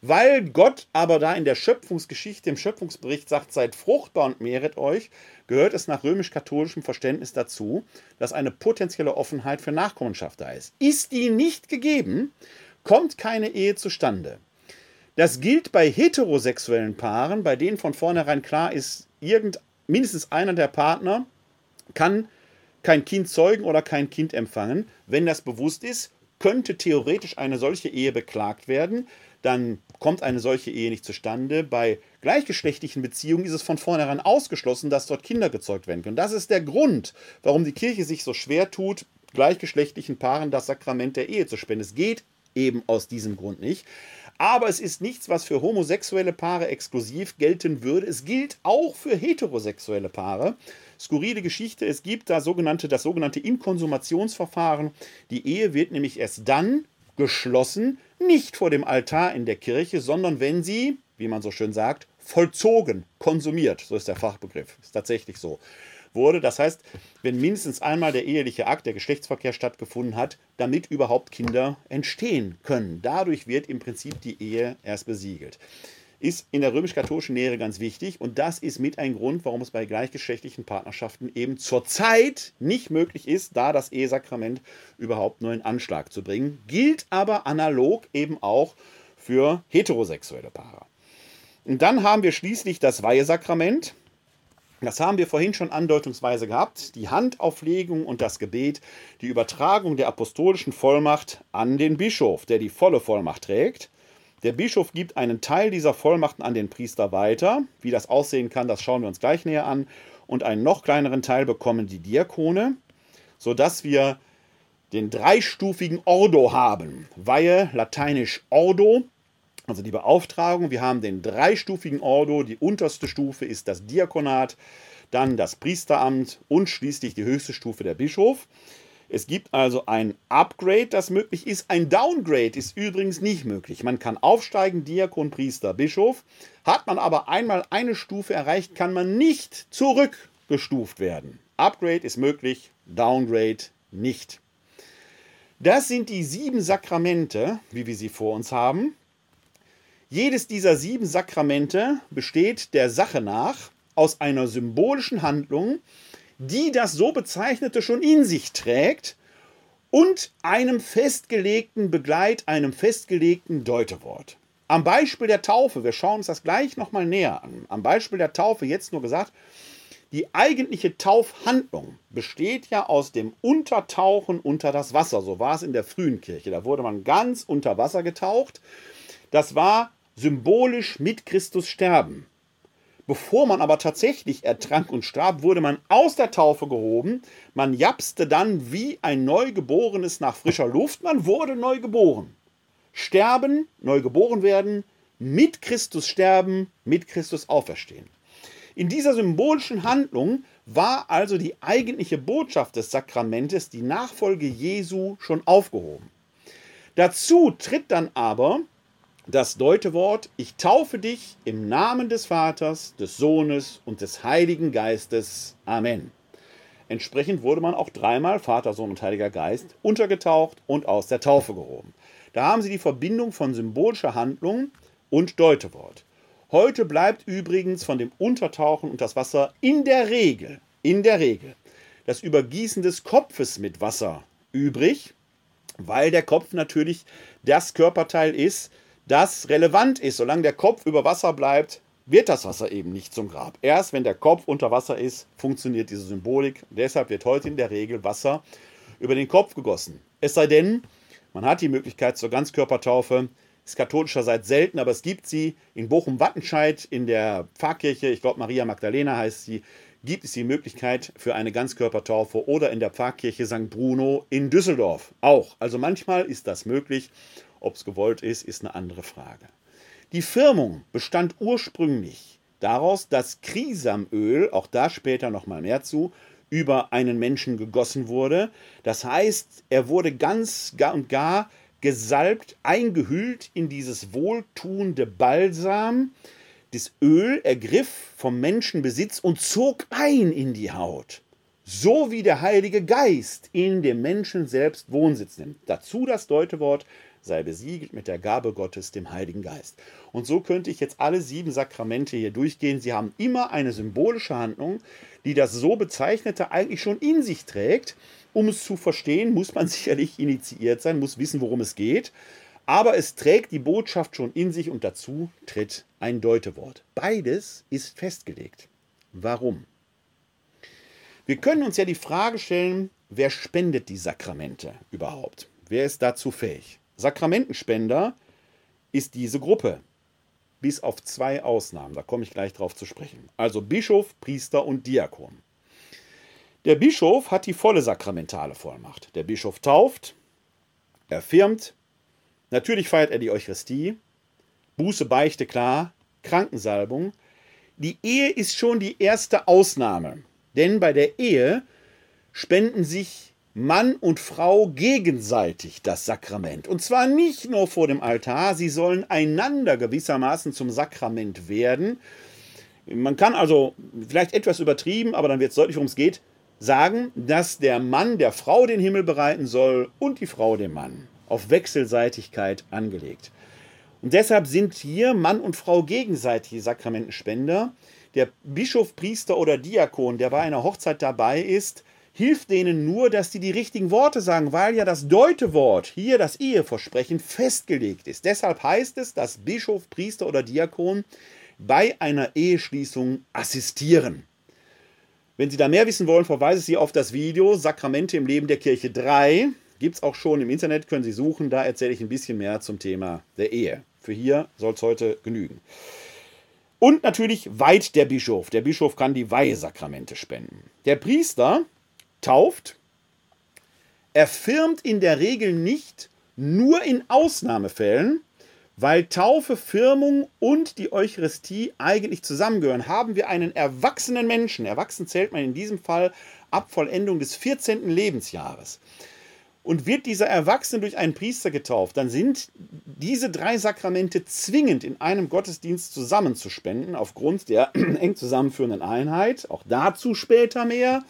Weil Gott aber da in der Schöpfungsgeschichte, im Schöpfungsbericht sagt, seid fruchtbar und mehret euch, gehört es nach römisch-katholischem Verständnis dazu, dass eine potenzielle Offenheit für Nachkommenschaft da ist. Ist die nicht gegeben, kommt keine Ehe zustande. Das gilt bei heterosexuellen Paaren, bei denen von vornherein klar ist, irgend, mindestens einer der Partner kann kein Kind zeugen oder kein Kind empfangen. Wenn das bewusst ist, könnte theoretisch eine solche Ehe beklagt werden dann kommt eine solche Ehe nicht zustande. Bei gleichgeschlechtlichen Beziehungen ist es von vornherein ausgeschlossen, dass dort Kinder gezeugt werden können. Das ist der Grund, warum die Kirche sich so schwer tut, gleichgeschlechtlichen Paaren das Sakrament der Ehe zu spenden. Es geht eben aus diesem Grund nicht. Aber es ist nichts, was für homosexuelle Paare exklusiv gelten würde. Es gilt auch für heterosexuelle Paare. Skurrile Geschichte, es gibt da sogenannte, das sogenannte Inkonsumationsverfahren. Die Ehe wird nämlich erst dann geschlossen, nicht vor dem Altar in der Kirche, sondern wenn sie, wie man so schön sagt, vollzogen, konsumiert, so ist der Fachbegriff, ist tatsächlich so, wurde. Das heißt, wenn mindestens einmal der eheliche Akt, der Geschlechtsverkehr stattgefunden hat, damit überhaupt Kinder entstehen können. Dadurch wird im Prinzip die Ehe erst besiegelt ist in der römisch-katholischen Lehre ganz wichtig und das ist mit ein Grund, warum es bei gleichgeschlechtlichen Partnerschaften eben zurzeit nicht möglich ist, da das Ehesakrament überhaupt nur in Anschlag zu bringen. Gilt aber analog eben auch für heterosexuelle Paare. Und dann haben wir schließlich das Weihesakrament. Das haben wir vorhin schon andeutungsweise gehabt. Die Handauflegung und das Gebet, die Übertragung der apostolischen Vollmacht an den Bischof, der die volle Vollmacht trägt. Der Bischof gibt einen Teil dieser Vollmachten an den Priester weiter. Wie das aussehen kann, das schauen wir uns gleich näher an. Und einen noch kleineren Teil bekommen die Diakone, sodass wir den dreistufigen Ordo haben. Weihe, lateinisch Ordo, also die Beauftragung. Wir haben den dreistufigen Ordo. Die unterste Stufe ist das Diakonat, dann das Priesteramt und schließlich die höchste Stufe der Bischof. Es gibt also ein Upgrade, das möglich ist. Ein Downgrade ist übrigens nicht möglich. Man kann aufsteigen, Diakon, Priester, Bischof. Hat man aber einmal eine Stufe erreicht, kann man nicht zurückgestuft werden. Upgrade ist möglich, Downgrade nicht. Das sind die sieben Sakramente, wie wir sie vor uns haben. Jedes dieser sieben Sakramente besteht der Sache nach aus einer symbolischen Handlung, die das so bezeichnete schon in sich trägt und einem festgelegten Begleit, einem festgelegten Deutewort. Am Beispiel der Taufe, wir schauen uns das gleich nochmal näher an. Am Beispiel der Taufe jetzt nur gesagt, die eigentliche Taufhandlung besteht ja aus dem Untertauchen unter das Wasser. So war es in der frühen Kirche. Da wurde man ganz unter Wasser getaucht. Das war symbolisch mit Christus sterben. Bevor man aber tatsächlich ertrank und starb, wurde man aus der Taufe gehoben. Man japste dann wie ein Neugeborenes nach frischer Luft. Man wurde neu geboren. Sterben, neu geboren werden, mit Christus sterben, mit Christus auferstehen. In dieser symbolischen Handlung war also die eigentliche Botschaft des Sakramentes, die Nachfolge Jesu, schon aufgehoben. Dazu tritt dann aber das Deutewort, ich taufe dich im Namen des Vaters, des Sohnes und des Heiligen Geistes. Amen. Entsprechend wurde man auch dreimal Vater, Sohn und Heiliger Geist untergetaucht und aus der Taufe gehoben. Da haben Sie die Verbindung von symbolischer Handlung und Deutewort. Heute bleibt übrigens von dem Untertauchen und das Wasser in der Regel, in der Regel, das Übergießen des Kopfes mit Wasser übrig, weil der Kopf natürlich das Körperteil ist, das relevant ist. Solange der Kopf über Wasser bleibt, wird das Wasser eben nicht zum Grab. Erst wenn der Kopf unter Wasser ist, funktioniert diese Symbolik. Deshalb wird heute in der Regel Wasser über den Kopf gegossen. Es sei denn, man hat die Möglichkeit zur Ganzkörpertaufe, ist katholischerseits selten, aber es gibt sie in Bochum-Wattenscheid in der Pfarrkirche, ich glaube Maria Magdalena heißt sie, gibt es die Möglichkeit für eine Ganzkörpertaufe oder in der Pfarrkirche St. Bruno in Düsseldorf auch. Also manchmal ist das möglich. Ob es gewollt ist, ist eine andere Frage. Die Firmung bestand ursprünglich daraus, dass Krisamöl, auch da später noch mal mehr zu, über einen Menschen gegossen wurde. Das heißt, er wurde ganz und gar gesalbt, eingehüllt in dieses wohltuende Balsam. Das Öl ergriff vom Menschen Besitz und zog ein in die Haut. So wie der Heilige Geist in dem Menschen selbst Wohnsitz nimmt. Dazu das Deutewort sei besiegelt mit der Gabe Gottes, dem Heiligen Geist. Und so könnte ich jetzt alle sieben Sakramente hier durchgehen. Sie haben immer eine symbolische Handlung, die das so bezeichnete eigentlich schon in sich trägt. Um es zu verstehen, muss man sicherlich initiiert sein, muss wissen, worum es geht. Aber es trägt die Botschaft schon in sich und dazu tritt ein Deutewort. Beides ist festgelegt. Warum? Wir können uns ja die Frage stellen, wer spendet die Sakramente überhaupt? Wer ist dazu fähig? Sakramentenspender ist diese Gruppe. Bis auf zwei Ausnahmen, da komme ich gleich drauf zu sprechen. Also Bischof, Priester und Diakon. Der Bischof hat die volle sakramentale Vollmacht. Der Bischof tauft, erfirmt, natürlich feiert er die Eucharistie, Buße, Beichte, klar, Krankensalbung. Die Ehe ist schon die erste Ausnahme, denn bei der Ehe spenden sich Mann und Frau gegenseitig das Sakrament. Und zwar nicht nur vor dem Altar, sie sollen einander gewissermaßen zum Sakrament werden. Man kann also vielleicht etwas übertrieben, aber dann wird es deutlich, worum es geht, sagen, dass der Mann der Frau den Himmel bereiten soll und die Frau dem Mann. Auf Wechselseitigkeit angelegt. Und deshalb sind hier Mann und Frau gegenseitig Sakramentenspender. Der Bischof, Priester oder Diakon, der bei einer Hochzeit dabei ist, hilft denen nur, dass die die richtigen Worte sagen, weil ja das Deutewort, hier das Eheversprechen, festgelegt ist. Deshalb heißt es, dass Bischof, Priester oder Diakon bei einer Eheschließung assistieren. Wenn Sie da mehr wissen wollen, verweise ich Sie auf das Video Sakramente im Leben der Kirche 3. Gibt es auch schon im Internet, können Sie suchen. Da erzähle ich ein bisschen mehr zum Thema der Ehe. Für hier soll es heute genügen. Und natürlich weiht der Bischof. Der Bischof kann die Weihesakramente spenden. Der Priester tauft, erfirmt in der Regel nicht, nur in Ausnahmefällen, weil Taufe, Firmung und die Eucharistie eigentlich zusammengehören. Haben wir einen erwachsenen Menschen, erwachsen zählt man in diesem Fall ab Vollendung des 14. Lebensjahres, und wird dieser Erwachsene durch einen Priester getauft, dann sind diese drei Sakramente zwingend in einem Gottesdienst zusammenzuspenden, aufgrund der eng zusammenführenden Einheit. Auch dazu später mehr.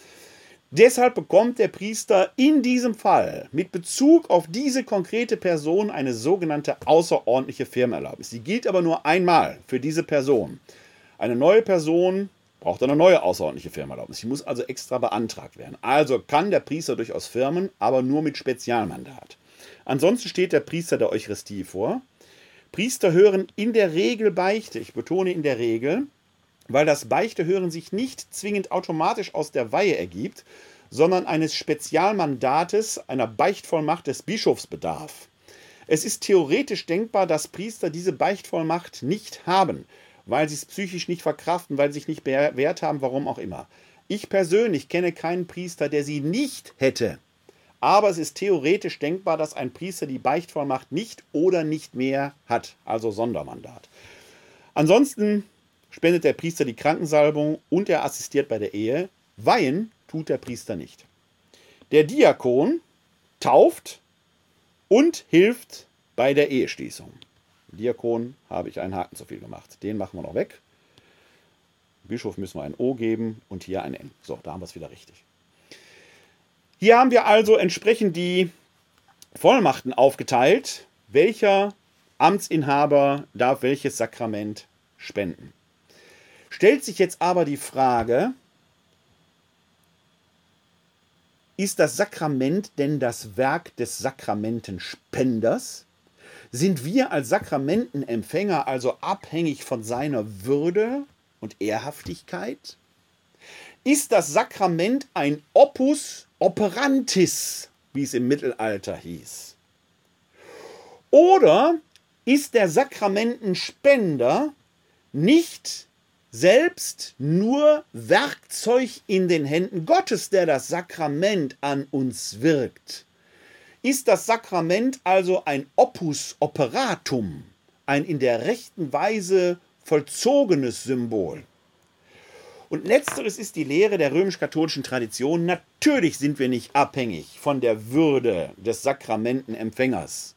Deshalb bekommt der Priester in diesem Fall mit Bezug auf diese konkrete Person eine sogenannte außerordentliche Firmenerlaubnis. Sie gilt aber nur einmal für diese Person. Eine neue Person braucht eine neue außerordentliche Firmenerlaubnis. Sie muss also extra beantragt werden. Also kann der Priester durchaus firmen, aber nur mit Spezialmandat. Ansonsten steht der Priester der Eucharistie vor. Priester hören in der Regel Beichte, ich betone in der Regel, weil das Beichtehören sich nicht zwingend automatisch aus der Weihe ergibt, sondern eines Spezialmandates, einer Beichtvollmacht des Bischofs bedarf. Es ist theoretisch denkbar, dass Priester diese Beichtvollmacht nicht haben, weil sie es psychisch nicht verkraften, weil sie sich nicht bewährt haben, warum auch immer. Ich persönlich kenne keinen Priester, der sie nicht hätte. Aber es ist theoretisch denkbar, dass ein Priester die Beichtvollmacht nicht oder nicht mehr hat, also Sondermandat. Ansonsten spendet der Priester die Krankensalbung und er assistiert bei der Ehe. Weihen tut der Priester nicht. Der Diakon tauft und hilft bei der Eheschließung. Diakon habe ich einen Haken zu viel gemacht. Den machen wir noch weg. Bischof müssen wir ein O geben und hier ein N. So, da haben wir es wieder richtig. Hier haben wir also entsprechend die Vollmachten aufgeteilt. Welcher Amtsinhaber darf welches Sakrament spenden? Stellt sich jetzt aber die Frage, ist das Sakrament denn das Werk des Sakramentenspenders? Sind wir als Sakramentenempfänger also abhängig von seiner Würde und Ehrhaftigkeit? Ist das Sakrament ein Opus operantis, wie es im Mittelalter hieß? Oder ist der Sakramentenspender nicht selbst nur Werkzeug in den Händen Gottes, der das Sakrament an uns wirkt. Ist das Sakrament also ein Opus operatum, ein in der rechten Weise vollzogenes Symbol? Und letzteres ist die Lehre der römisch-katholischen Tradition. Natürlich sind wir nicht abhängig von der Würde des Sakramentenempfängers.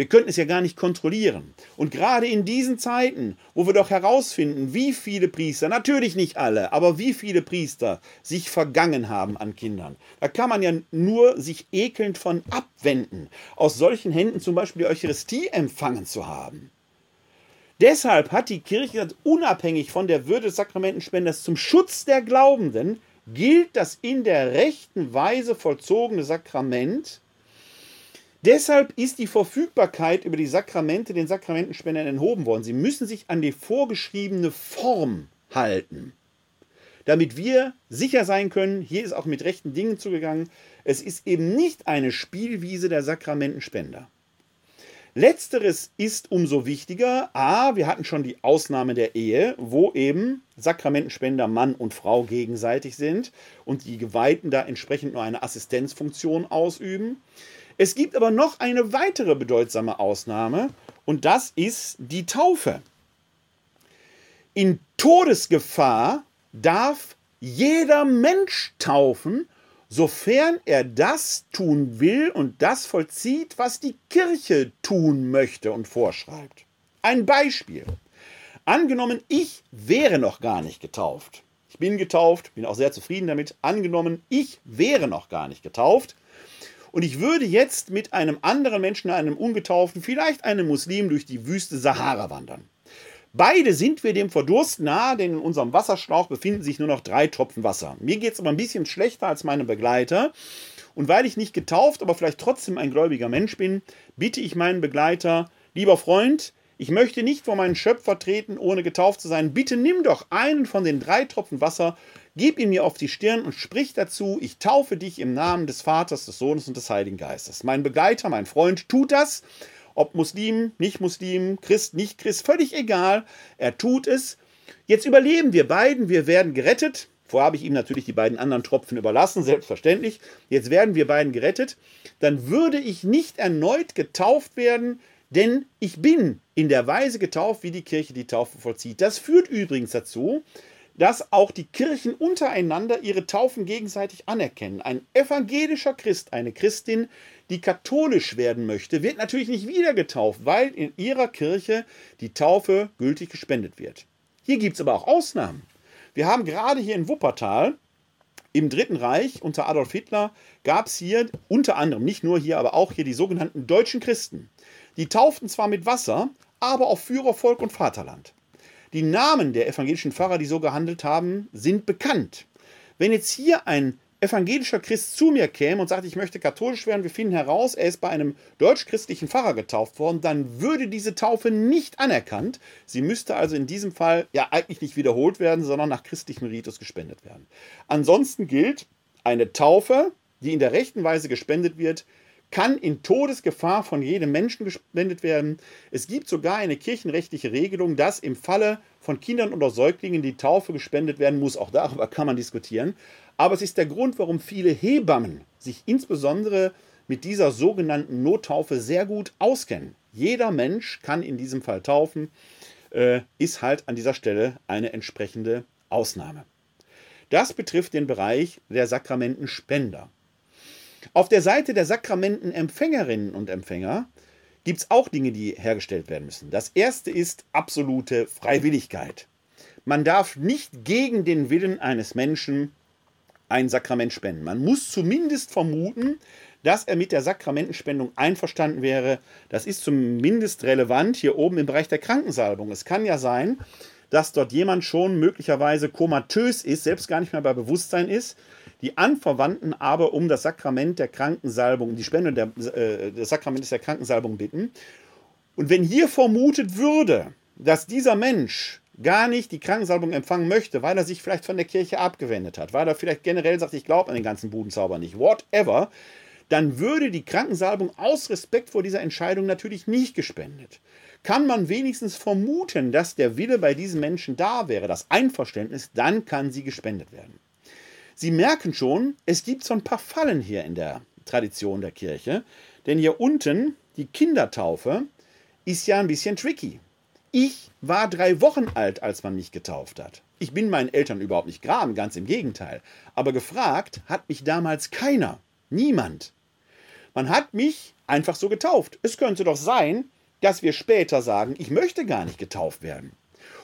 Wir könnten es ja gar nicht kontrollieren. Und gerade in diesen Zeiten, wo wir doch herausfinden, wie viele Priester, natürlich nicht alle, aber wie viele Priester sich vergangen haben an Kindern, da kann man ja nur sich ekelnd von abwenden, aus solchen Händen zum Beispiel die Eucharistie empfangen zu haben. Deshalb hat die Kirche unabhängig von der Würde des Sakramentenspenders zum Schutz der Glaubenden gilt das in der rechten Weise vollzogene Sakrament. Deshalb ist die Verfügbarkeit über die Sakramente den Sakramentenspendern enthoben worden. Sie müssen sich an die vorgeschriebene Form halten, damit wir sicher sein können, hier ist auch mit rechten Dingen zugegangen. Es ist eben nicht eine Spielwiese der Sakramentenspender. Letzteres ist umso wichtiger. A, wir hatten schon die Ausnahme der Ehe, wo eben Sakramentenspender Mann und Frau gegenseitig sind und die Geweihten da entsprechend nur eine Assistenzfunktion ausüben. Es gibt aber noch eine weitere bedeutsame Ausnahme und das ist die Taufe. In Todesgefahr darf jeder Mensch taufen, sofern er das tun will und das vollzieht, was die Kirche tun möchte und vorschreibt. Ein Beispiel. Angenommen, ich wäre noch gar nicht getauft. Ich bin getauft, bin auch sehr zufrieden damit. Angenommen, ich wäre noch gar nicht getauft. Und ich würde jetzt mit einem anderen Menschen, einem Ungetauften, vielleicht einem Muslim durch die Wüste Sahara wandern. Beide sind wir dem Verdurst nahe, denn in unserem Wasserschlauch befinden sich nur noch drei Tropfen Wasser. Mir geht es aber ein bisschen schlechter als meinem Begleiter. Und weil ich nicht getauft, aber vielleicht trotzdem ein gläubiger Mensch bin, bitte ich meinen Begleiter, lieber Freund, ich möchte nicht vor meinen Schöpfer treten, ohne getauft zu sein. Bitte nimm doch einen von den drei Tropfen Wasser, gib ihn mir auf die Stirn und sprich dazu, ich taufe dich im Namen des Vaters, des Sohnes und des Heiligen Geistes. Mein Begleiter, mein Freund tut das ob Muslim, nicht Muslim, Christ, nicht Christ, völlig egal. Er tut es. Jetzt überleben wir beiden, wir werden gerettet. Vorher habe ich ihm natürlich die beiden anderen Tropfen überlassen, selbstverständlich. Jetzt werden wir beiden gerettet. Dann würde ich nicht erneut getauft werden, denn ich bin in der Weise getauft, wie die Kirche die Taufe vollzieht. Das führt übrigens dazu, dass auch die Kirchen untereinander ihre Taufen gegenseitig anerkennen. Ein evangelischer Christ, eine Christin, die katholisch werden möchte, wird natürlich nicht wieder getauft, weil in ihrer Kirche die Taufe gültig gespendet wird. Hier gibt es aber auch Ausnahmen. Wir haben gerade hier in Wuppertal im Dritten Reich unter Adolf Hitler gab es hier unter anderem, nicht nur hier, aber auch hier die sogenannten deutschen Christen. Die tauften zwar mit Wasser, aber auf Führer, Volk und Vaterland. Die Namen der evangelischen Pfarrer, die so gehandelt haben, sind bekannt. Wenn jetzt hier ein evangelischer Christ zu mir käme und sagt, ich möchte katholisch werden, wir finden heraus, er ist bei einem deutsch-christlichen Pfarrer getauft worden, dann würde diese Taufe nicht anerkannt. Sie müsste also in diesem Fall ja eigentlich nicht wiederholt werden, sondern nach christlichem Ritus gespendet werden. Ansonsten gilt, eine Taufe, die in der rechten Weise gespendet wird, kann in Todesgefahr von jedem Menschen gespendet werden. Es gibt sogar eine kirchenrechtliche Regelung, dass im Falle von Kindern oder Säuglingen die Taufe gespendet werden muss. Auch darüber kann man diskutieren. Aber es ist der Grund, warum viele Hebammen sich insbesondere mit dieser sogenannten Nottaufe sehr gut auskennen. Jeder Mensch kann in diesem Fall taufen, äh, ist halt an dieser Stelle eine entsprechende Ausnahme. Das betrifft den Bereich der Sakramentenspender. Auf der Seite der Sakramentenempfängerinnen und Empfänger gibt es auch Dinge, die hergestellt werden müssen. Das erste ist absolute Freiwilligkeit. Man darf nicht gegen den Willen eines Menschen ein Sakrament spenden. Man muss zumindest vermuten, dass er mit der Sakramentenspendung einverstanden wäre. Das ist zumindest relevant hier oben im Bereich der Krankensalbung. Es kann ja sein, dass dort jemand schon möglicherweise komatös ist, selbst gar nicht mehr bei Bewusstsein ist die Anverwandten aber um das Sakrament der Krankensalbung, die Spende der, äh, des Sakramentes der Krankensalbung bitten. Und wenn hier vermutet würde, dass dieser Mensch gar nicht die Krankensalbung empfangen möchte, weil er sich vielleicht von der Kirche abgewendet hat, weil er vielleicht generell sagt, ich glaube an den ganzen Budenzauber nicht, whatever, dann würde die Krankensalbung aus Respekt vor dieser Entscheidung natürlich nicht gespendet. kann man wenigstens vermuten, dass der Wille bei diesen Menschen da wäre, das Einverständnis, dann kann sie gespendet werden. Sie merken schon, es gibt so ein paar Fallen hier in der Tradition der Kirche, denn hier unten die Kindertaufe ist ja ein bisschen tricky. Ich war drei Wochen alt, als man mich getauft hat. Ich bin meinen Eltern überhaupt nicht graben, ganz im Gegenteil. Aber gefragt hat mich damals keiner. Niemand. Man hat mich einfach so getauft. Es könnte doch sein, dass wir später sagen, ich möchte gar nicht getauft werden.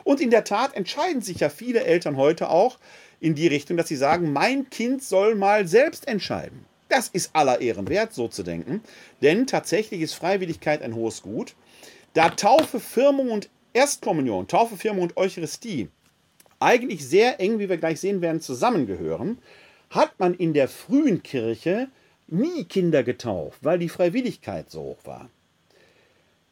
Und in der Tat entscheiden sich ja viele Eltern heute auch in die Richtung, dass sie sagen, mein Kind soll mal selbst entscheiden. Das ist aller Ehren wert, so zu denken, denn tatsächlich ist Freiwilligkeit ein hohes Gut. Da Taufe, Firmung und Erstkommunion, Taufe, Firmung und Eucharistie eigentlich sehr eng, wie wir gleich sehen werden, zusammengehören, hat man in der frühen Kirche nie Kinder getauft, weil die Freiwilligkeit so hoch war.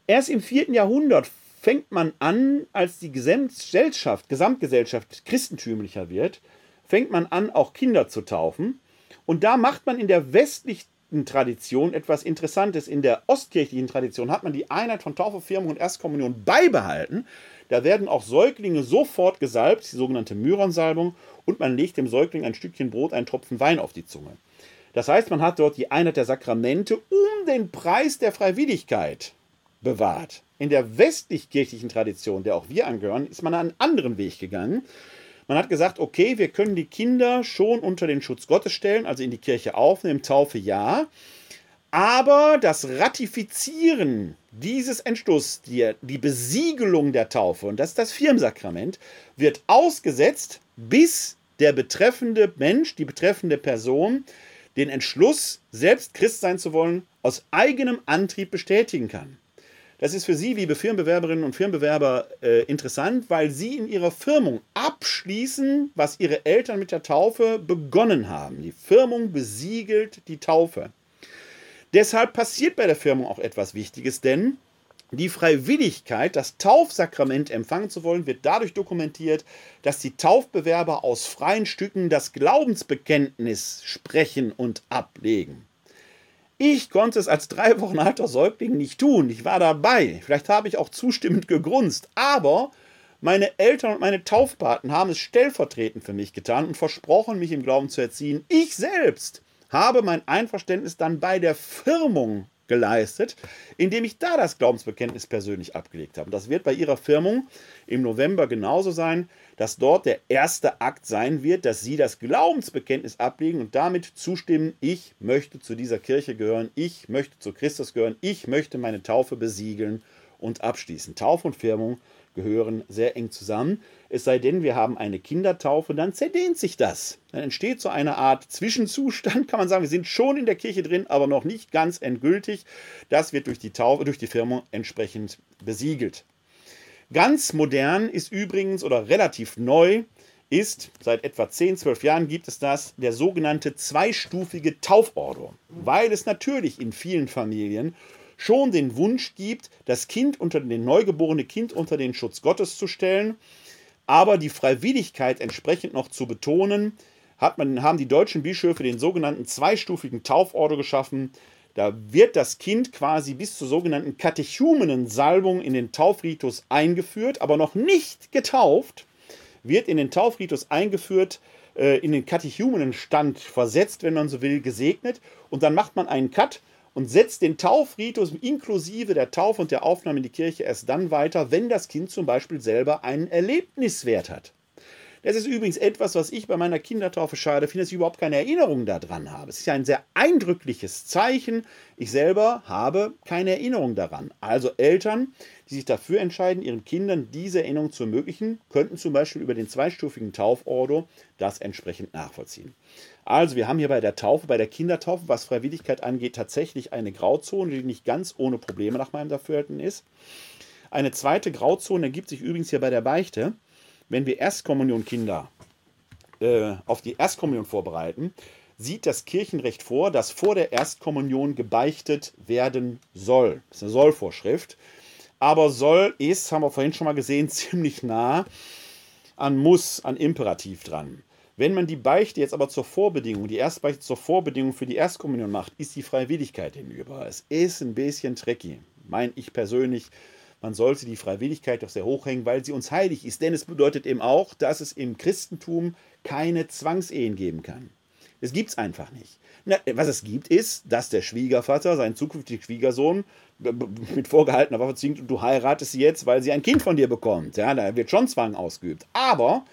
Erst im vierten Jahrhundert fängt man an, als die Gesellschaft, Gesamtgesellschaft christentümlicher wird, fängt man an, auch Kinder zu taufen. Und da macht man in der westlichen Tradition etwas Interessantes. In der ostkirchlichen Tradition hat man die Einheit von Taufe, Firmung und Erstkommunion beibehalten. Da werden auch Säuglinge sofort gesalbt, die sogenannte Myronsalbung, und man legt dem Säugling ein Stückchen Brot, einen Tropfen Wein auf die Zunge. Das heißt, man hat dort die Einheit der Sakramente um den Preis der Freiwilligkeit bewahrt. In der westlich-kirchlichen Tradition, der auch wir angehören, ist man einen anderen Weg gegangen. Man hat gesagt, okay, wir können die Kinder schon unter den Schutz Gottes stellen, also in die Kirche aufnehmen, Taufe ja. Aber das Ratifizieren dieses Entschlusses, die, die Besiegelung der Taufe, und das ist das Firmsakrament, wird ausgesetzt, bis der betreffende Mensch, die betreffende Person den Entschluss, selbst Christ sein zu wollen, aus eigenem Antrieb bestätigen kann. Das ist für Sie, liebe Firmenbewerberinnen und Firmenbewerber, äh, interessant, weil Sie in Ihrer Firmung abschließen, was Ihre Eltern mit der Taufe begonnen haben. Die Firmung besiegelt die Taufe. Deshalb passiert bei der Firmung auch etwas Wichtiges, denn die Freiwilligkeit, das Taufsakrament empfangen zu wollen, wird dadurch dokumentiert, dass die Taufbewerber aus freien Stücken das Glaubensbekenntnis sprechen und ablegen. Ich konnte es als drei Wochen alter Säugling nicht tun. Ich war dabei. Vielleicht habe ich auch zustimmend gegrunzt. Aber meine Eltern und meine Taufpaten haben es stellvertretend für mich getan und versprochen, mich im Glauben zu erziehen. Ich selbst habe mein Einverständnis dann bei der Firmung geleistet, indem ich da das Glaubensbekenntnis persönlich abgelegt habe. Das wird bei Ihrer Firmung im November genauso sein, dass dort der erste Akt sein wird, dass Sie das Glaubensbekenntnis ablegen und damit zustimmen, ich möchte zu dieser Kirche gehören, ich möchte zu Christus gehören, ich möchte meine Taufe besiegeln und abschließen. Taufe und Firmung gehören sehr eng zusammen. Es sei denn, wir haben eine Kindertaufe, dann zerdehnt sich das. Dann entsteht so eine Art Zwischenzustand, kann man sagen. Wir sind schon in der Kirche drin, aber noch nicht ganz endgültig. Das wird durch die Taufe, durch die Firmung entsprechend besiegelt. Ganz modern ist übrigens oder relativ neu ist, seit etwa 10, 12 Jahren gibt es das, der sogenannte zweistufige Taufordo, weil es natürlich in vielen Familien schon den Wunsch gibt, das Kind unter den neugeborene Kind unter den Schutz Gottes zu stellen, aber die Freiwilligkeit entsprechend noch zu betonen, hat man, haben die deutschen Bischöfe den sogenannten zweistufigen Taufordo geschaffen. Da wird das Kind quasi bis zur sogenannten Katechumenensalbung in den Taufritus eingeführt, aber noch nicht getauft, wird in den Taufritus eingeführt, äh, in den Katechumenenstand versetzt, wenn man so will, gesegnet und dann macht man einen Cut und setzt den Taufritus inklusive der Taufe und der Aufnahme in die Kirche erst dann weiter, wenn das Kind zum Beispiel selber einen Erlebniswert hat. Das ist übrigens etwas, was ich bei meiner Kindertaufe schade finde, dass ich überhaupt keine Erinnerung daran habe. Es ist ja ein sehr eindrückliches Zeichen. Ich selber habe keine Erinnerung daran. Also Eltern, die sich dafür entscheiden, ihren Kindern diese Erinnerung zu ermöglichen, könnten zum Beispiel über den zweistufigen Taufordo das entsprechend nachvollziehen. Also wir haben hier bei der Taufe, bei der Kindertaufe, was Freiwilligkeit angeht, tatsächlich eine Grauzone, die nicht ganz ohne Probleme nach meinem Dafürhalten ist. Eine zweite Grauzone ergibt sich übrigens hier bei der Beichte wenn wir Erstkommunionkinder äh, auf die Erstkommunion vorbereiten, sieht das Kirchenrecht vor, dass vor der Erstkommunion gebeichtet werden soll. Das ist eine Sollvorschrift. Aber soll ist, haben wir vorhin schon mal gesehen, ziemlich nah an muss, an Imperativ dran. Wenn man die Beichte jetzt aber zur Vorbedingung, die Erstbeichte zur Vorbedingung für die Erstkommunion macht, ist die Freiwilligkeit hinüber. Es ist ein bisschen tricky, meine ich persönlich man sollte die Freiwilligkeit doch sehr hoch hängen, weil sie uns heilig ist. Denn es bedeutet eben auch, dass es im Christentum keine Zwangsehen geben kann. Es gibt es einfach nicht. Na, was es gibt, ist, dass der Schwiegervater seinen zukünftigen Schwiegersohn mit vorgehaltener Waffe zwingt und du heiratest sie jetzt, weil sie ein Kind von dir bekommt. Ja, da wird schon Zwang ausgeübt. Aber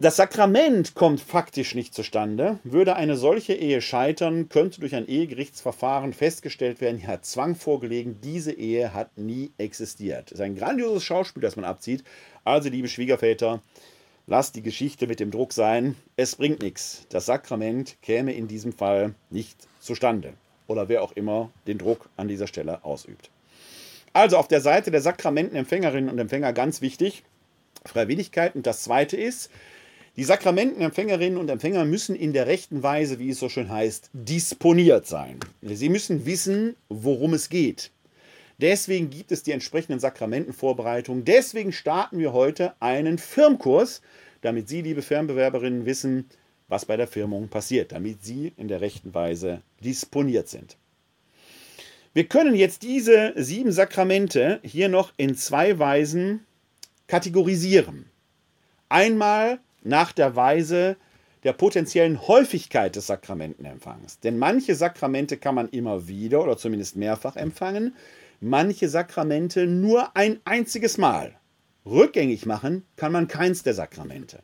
das Sakrament kommt faktisch nicht zustande. Würde eine solche Ehe scheitern, könnte durch ein Ehegerichtsverfahren festgestellt werden, hier hat Zwang vorgelegen, diese Ehe hat nie existiert. Das ist ein grandioses Schauspiel, das man abzieht. Also, liebe Schwiegerväter, lasst die Geschichte mit dem Druck sein. Es bringt nichts. Das Sakrament käme in diesem Fall nicht zustande. Oder wer auch immer den Druck an dieser Stelle ausübt. Also auf der Seite der Sakramentenempfängerinnen und Empfänger ganz wichtig, Freiwilligkeit. Und das Zweite ist, die Sakramentenempfängerinnen und Empfänger müssen in der rechten Weise, wie es so schön heißt, disponiert sein. Sie müssen wissen, worum es geht. Deswegen gibt es die entsprechenden Sakramentenvorbereitungen. Deswegen starten wir heute einen Firmkurs, damit Sie, liebe Fernbewerberinnen, wissen, was bei der Firmung passiert, damit Sie in der rechten Weise disponiert sind. Wir können jetzt diese sieben Sakramente hier noch in zwei Weisen kategorisieren. Einmal nach der Weise der potenziellen Häufigkeit des Sakramentenempfangs. Denn manche Sakramente kann man immer wieder oder zumindest mehrfach empfangen, manche Sakramente nur ein einziges Mal. Rückgängig machen kann man keins der Sakramente.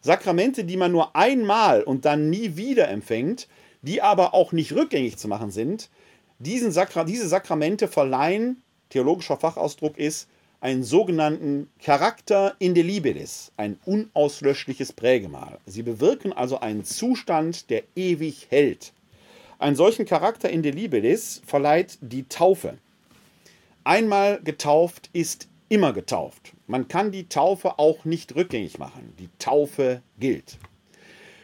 Sakramente, die man nur einmal und dann nie wieder empfängt, die aber auch nicht rückgängig zu machen sind, Sakra diese Sakramente verleihen, theologischer Fachausdruck ist, einen sogenannten Charakter indelibilis, ein unauslöschliches Prägemal. Sie bewirken also einen Zustand, der ewig hält. Einen solchen Charakter indelibilis verleiht die Taufe. Einmal getauft ist immer getauft. Man kann die Taufe auch nicht rückgängig machen. Die Taufe gilt.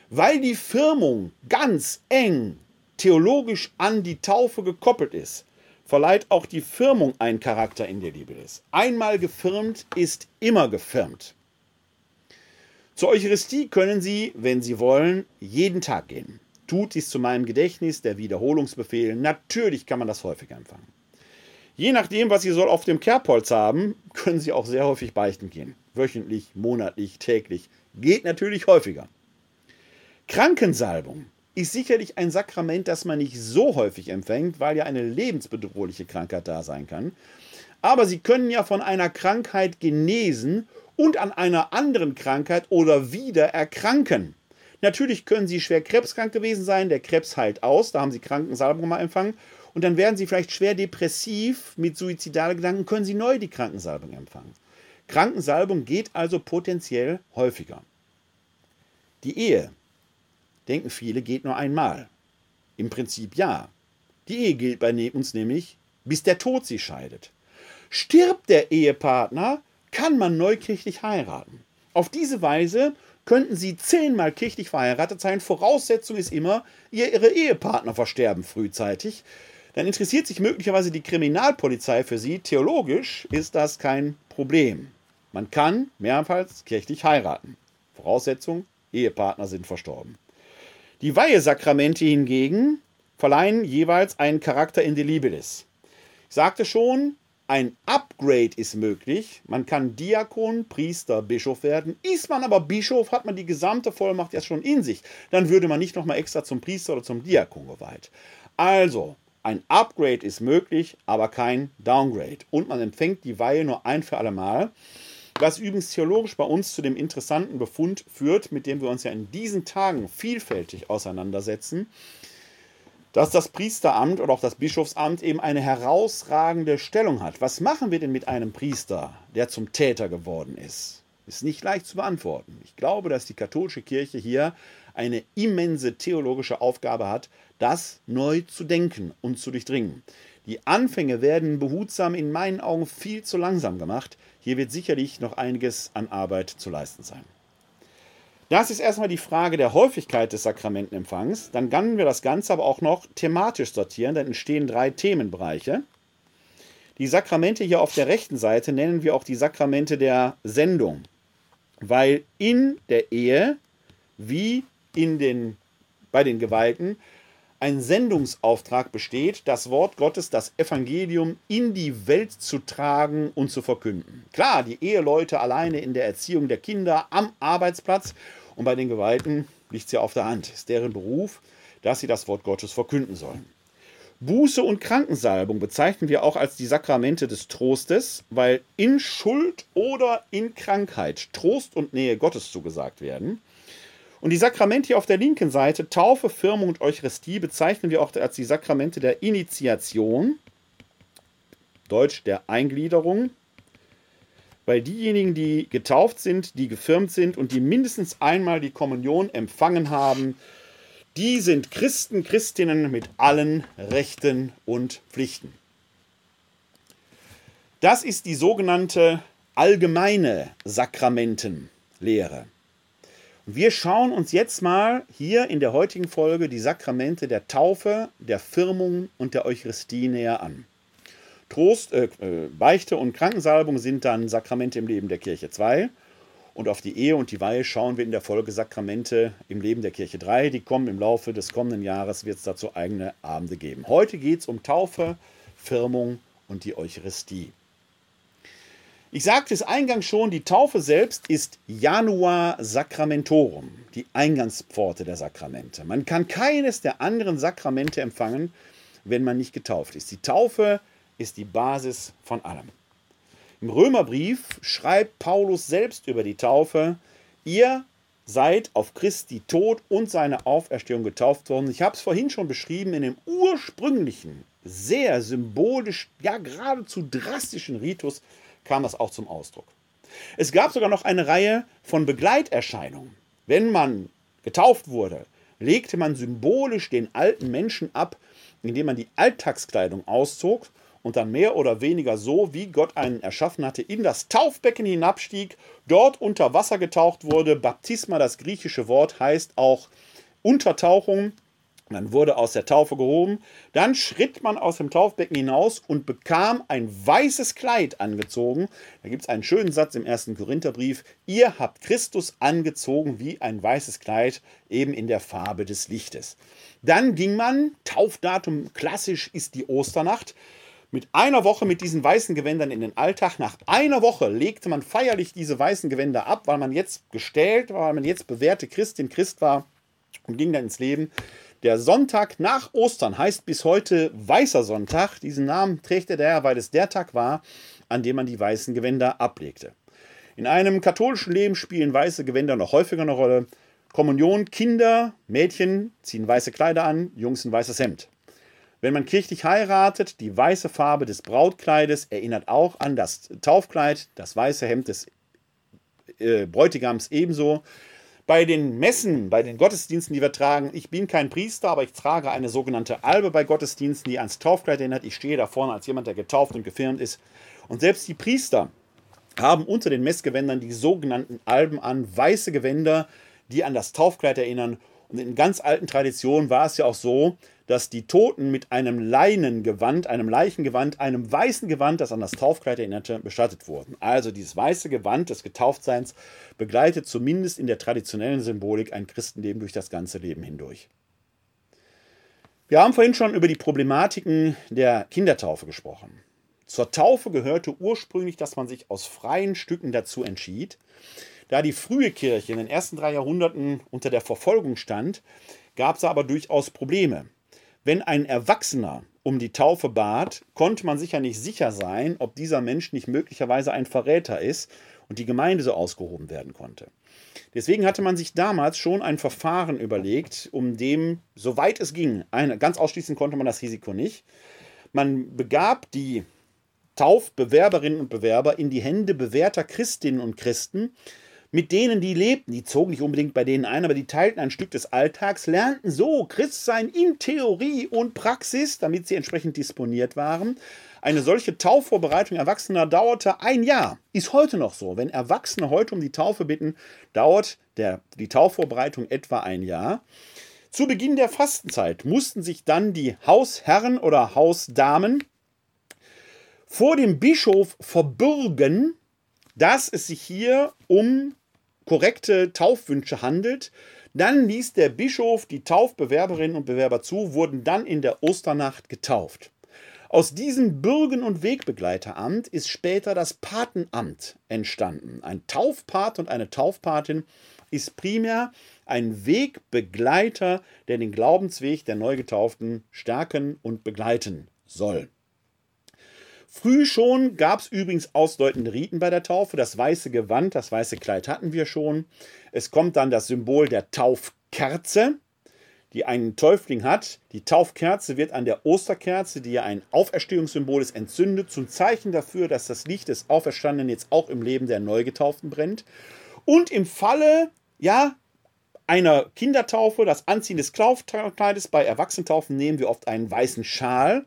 Weil die Firmung ganz eng theologisch an die Taufe gekoppelt ist, verleiht auch die Firmung einen Charakter in der Libilis. Einmal gefirmt ist immer gefirmt. Zur Eucharistie können Sie, wenn Sie wollen, jeden Tag gehen. Tut dies zu meinem Gedächtnis, der Wiederholungsbefehl. Natürlich kann man das häufig empfangen. Je nachdem, was Sie so auf dem Kerbholz haben, können Sie auch sehr häufig beichten gehen. Wöchentlich, monatlich, täglich. Geht natürlich häufiger. Krankensalbung ist sicherlich ein Sakrament, das man nicht so häufig empfängt, weil ja eine lebensbedrohliche Krankheit da sein kann. Aber sie können ja von einer Krankheit genesen und an einer anderen Krankheit oder wieder erkranken. Natürlich können sie schwer krebskrank gewesen sein, der Krebs heilt aus, da haben sie Krankensalbung mal empfangen. Und dann werden sie vielleicht schwer depressiv mit suizidalen Gedanken, können sie neu die Krankensalbung empfangen. Krankensalbung geht also potenziell häufiger. Die Ehe denken viele, geht nur einmal. Im Prinzip ja. Die Ehe gilt bei uns nämlich, bis der Tod sie scheidet. Stirbt der Ehepartner, kann man neukirchlich heiraten. Auf diese Weise könnten sie zehnmal kirchlich verheiratet sein. Voraussetzung ist immer, ihre Ehepartner versterben frühzeitig. Dann interessiert sich möglicherweise die Kriminalpolizei für sie. Theologisch ist das kein Problem. Man kann mehrmals kirchlich heiraten. Voraussetzung, Ehepartner sind verstorben. Die Weihesakramente hingegen verleihen jeweils einen Charakter indelibilis. Ich sagte schon, ein Upgrade ist möglich. Man kann Diakon, Priester, Bischof werden. Ist man aber Bischof, hat man die gesamte Vollmacht ja schon in sich. Dann würde man nicht nochmal extra zum Priester oder zum Diakon geweiht. Also, ein Upgrade ist möglich, aber kein Downgrade. Und man empfängt die Weihe nur ein für alle Mal was übrigens theologisch bei uns zu dem interessanten Befund führt, mit dem wir uns ja in diesen Tagen vielfältig auseinandersetzen, dass das Priesteramt oder auch das Bischofsamt eben eine herausragende Stellung hat. Was machen wir denn mit einem Priester, der zum Täter geworden ist? Ist nicht leicht zu beantworten. Ich glaube, dass die katholische Kirche hier eine immense theologische Aufgabe hat, das neu zu denken und zu durchdringen. Die Anfänge werden behutsam in meinen Augen viel zu langsam gemacht. Hier wird sicherlich noch einiges an Arbeit zu leisten sein. Das ist erstmal die Frage der Häufigkeit des Sakramentenempfangs. Dann können wir das Ganze aber auch noch thematisch sortieren. Dann entstehen drei Themenbereiche. Die Sakramente hier auf der rechten Seite nennen wir auch die Sakramente der Sendung, weil in der Ehe wie in den, bei den Geweihten ein Sendungsauftrag besteht, das Wort Gottes, das Evangelium in die Welt zu tragen und zu verkünden. Klar, die Eheleute alleine in der Erziehung der Kinder am Arbeitsplatz und bei den Geweihten liegt es ja auf der Hand. Ist deren Beruf, dass sie das Wort Gottes verkünden sollen. Buße und Krankensalbung bezeichnen wir auch als die Sakramente des Trostes, weil in Schuld oder in Krankheit Trost und Nähe Gottes zugesagt werden. Und die Sakramente hier auf der linken Seite, Taufe, Firmung und Eucharistie, bezeichnen wir auch als die Sakramente der Initiation, Deutsch der Eingliederung, weil diejenigen, die getauft sind, die gefirmt sind und die mindestens einmal die Kommunion empfangen haben, die sind Christen, Christinnen mit allen Rechten und Pflichten. Das ist die sogenannte allgemeine Sakramentenlehre. Wir schauen uns jetzt mal hier in der heutigen Folge die Sakramente der Taufe, der Firmung und der Eucharistie näher an. Trost, äh, äh Beichte und Krankensalbung sind dann Sakramente im Leben der Kirche 2. Und auf die Ehe und die Weihe schauen wir in der Folge Sakramente im Leben der Kirche 3. Die kommen im Laufe des kommenden Jahres, wird es dazu eigene Abende geben. Heute geht es um Taufe, Firmung und die Eucharistie. Ich sagte es eingangs schon, die Taufe selbst ist Januar Sacramentorum, die Eingangspforte der Sakramente. Man kann keines der anderen Sakramente empfangen, wenn man nicht getauft ist. Die Taufe ist die Basis von allem. Im Römerbrief schreibt Paulus selbst über die Taufe, ihr seid auf Christi Tod und seine Auferstehung getauft worden. Ich habe es vorhin schon beschrieben, in dem ursprünglichen, sehr symbolisch, ja geradezu drastischen Ritus kam das auch zum Ausdruck. Es gab sogar noch eine Reihe von Begleiterscheinungen. Wenn man getauft wurde, legte man symbolisch den alten Menschen ab, indem man die Alltagskleidung auszog und dann mehr oder weniger so, wie Gott einen erschaffen hatte, in das Taufbecken hinabstieg, dort unter Wasser getaucht wurde. Baptisma, das griechische Wort, heißt auch Untertauchung. Man wurde aus der Taufe gehoben. Dann schritt man aus dem Taufbecken hinaus und bekam ein weißes Kleid angezogen. Da gibt es einen schönen Satz im ersten Korintherbrief. Ihr habt Christus angezogen wie ein weißes Kleid, eben in der Farbe des Lichtes. Dann ging man, Taufdatum klassisch ist die Osternacht, mit einer Woche mit diesen weißen Gewändern in den Alltag. Nach einer Woche legte man feierlich diese weißen Gewänder ab, weil man jetzt gestellt weil man jetzt bewährte Christin, Christ war und ging dann ins Leben. Der Sonntag nach Ostern heißt bis heute Weißer Sonntag. Diesen Namen trägt er daher, weil es der Tag war, an dem man die weißen Gewänder ablegte. In einem katholischen Leben spielen weiße Gewänder noch häufiger eine Rolle. Kommunion, Kinder, Mädchen ziehen weiße Kleider an, Jungs ein weißes Hemd. Wenn man kirchlich heiratet, die weiße Farbe des Brautkleides erinnert auch an das Taufkleid, das weiße Hemd des äh, Bräutigams ebenso. Bei den Messen, bei den Gottesdiensten, die wir tragen, ich bin kein Priester, aber ich trage eine sogenannte Albe bei Gottesdiensten, die ans Taufkleid erinnert. Ich stehe da vorne als jemand, der getauft und gefirmt ist. Und selbst die Priester haben unter den Messgewändern die sogenannten Alben an, weiße Gewänder, die an das Taufkleid erinnern. Und in ganz alten Traditionen war es ja auch so, dass die Toten mit einem Leinengewand, einem Leichengewand, einem weißen Gewand, das an das Taufkleid erinnerte, bestattet wurden. Also dieses weiße Gewand des Getauftseins begleitet zumindest in der traditionellen Symbolik ein Christenleben durch das ganze Leben hindurch. Wir haben vorhin schon über die Problematiken der Kindertaufe gesprochen. Zur Taufe gehörte ursprünglich, dass man sich aus freien Stücken dazu entschied. Da die frühe Kirche in den ersten drei Jahrhunderten unter der Verfolgung stand, gab es aber durchaus Probleme. Wenn ein Erwachsener um die Taufe bat, konnte man sicher nicht sicher sein, ob dieser Mensch nicht möglicherweise ein Verräter ist und die Gemeinde so ausgehoben werden konnte. Deswegen hatte man sich damals schon ein Verfahren überlegt, um dem, soweit es ging, eine, ganz ausschließen konnte man das Risiko nicht. Man begab die Taufbewerberinnen und Bewerber in die Hände bewährter Christinnen und Christen, mit denen die lebten. Die zogen nicht unbedingt bei denen ein, aber die teilten ein Stück des Alltags, lernten so Christsein in Theorie und Praxis, damit sie entsprechend disponiert waren. Eine solche Taufvorbereitung Erwachsener dauerte ein Jahr. Ist heute noch so. Wenn Erwachsene heute um die Taufe bitten, dauert der, die Taufvorbereitung etwa ein Jahr. Zu Beginn der Fastenzeit mussten sich dann die Hausherren oder Hausdamen vor dem Bischof verbürgen, dass es sich hier um korrekte Taufwünsche handelt, Dann ließ der Bischof die Taufbewerberinnen und Bewerber zu, wurden dann in der Osternacht getauft. Aus diesem Bürgen- und Wegbegleiteramt ist später das Patenamt entstanden. Ein Taufpate und eine Taufpatin ist primär ein Wegbegleiter, der den Glaubensweg der Neugetauften stärken und begleiten soll. Früh schon gab es übrigens ausdeutende Riten bei der Taufe. Das weiße Gewand, das weiße Kleid hatten wir schon. Es kommt dann das Symbol der Taufkerze, die einen Täufling hat. Die Taufkerze wird an der Osterkerze, die ja ein Auferstehungssymbol ist, entzündet, zum Zeichen dafür, dass das Licht des Auferstandenen jetzt auch im Leben der Neugetauften brennt. Und im Falle, ja, einer Kindertaufe, das Anziehen des Kleides, bei Erwachsenentaufen nehmen wir oft einen weißen Schal.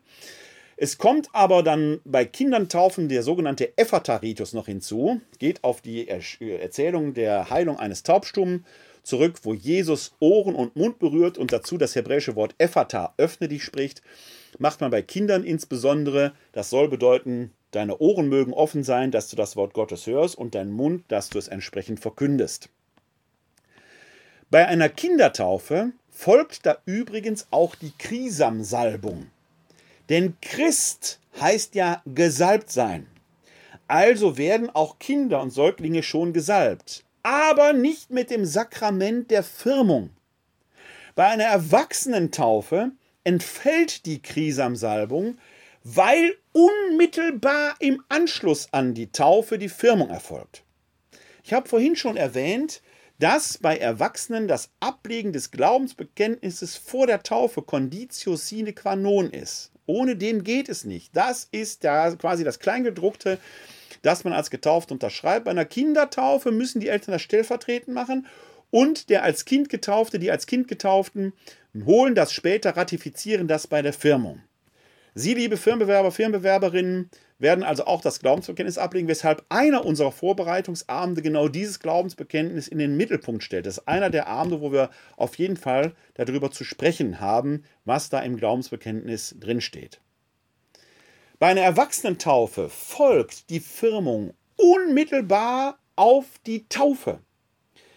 Es kommt aber dann bei Kindern der sogenannte Ephata-Ritus noch hinzu, geht auf die Erzählung der Heilung eines Taubstummen zurück, wo Jesus Ohren und Mund berührt und dazu das hebräische Wort Ephata, öffne dich spricht, macht man bei Kindern insbesondere. Das soll bedeuten, deine Ohren mögen offen sein, dass du das Wort Gottes hörst und dein Mund, dass du es entsprechend verkündest. Bei einer Kindertaufe folgt da übrigens auch die Krisamsalbung. Denn Christ heißt ja gesalbt sein. Also werden auch Kinder und Säuglinge schon gesalbt, aber nicht mit dem Sakrament der Firmung. Bei einer Erwachsenentaufe entfällt die Krisamsalbung, weil unmittelbar im Anschluss an die Taufe die Firmung erfolgt. Ich habe vorhin schon erwähnt, dass bei Erwachsenen das Ablegen des Glaubensbekenntnisses vor der Taufe Conditio sine qua non ist. Ohne dem geht es nicht. Das ist ja quasi das Kleingedruckte, das man als getauft unterschreibt. Bei einer Kindertaufe müssen die Eltern das stellvertretend machen und der als Kind Getaufte, die als Kind Getauften holen das später, ratifizieren das bei der Firmung. Sie, liebe Firmenbewerber, Firmenbewerberinnen, werden also auch das Glaubensbekenntnis ablegen, weshalb einer unserer Vorbereitungsabende genau dieses Glaubensbekenntnis in den Mittelpunkt stellt. Das ist einer der Abende, wo wir auf jeden Fall darüber zu sprechen haben, was da im Glaubensbekenntnis drinsteht. Bei einer Erwachsenentaufe folgt die Firmung unmittelbar auf die Taufe.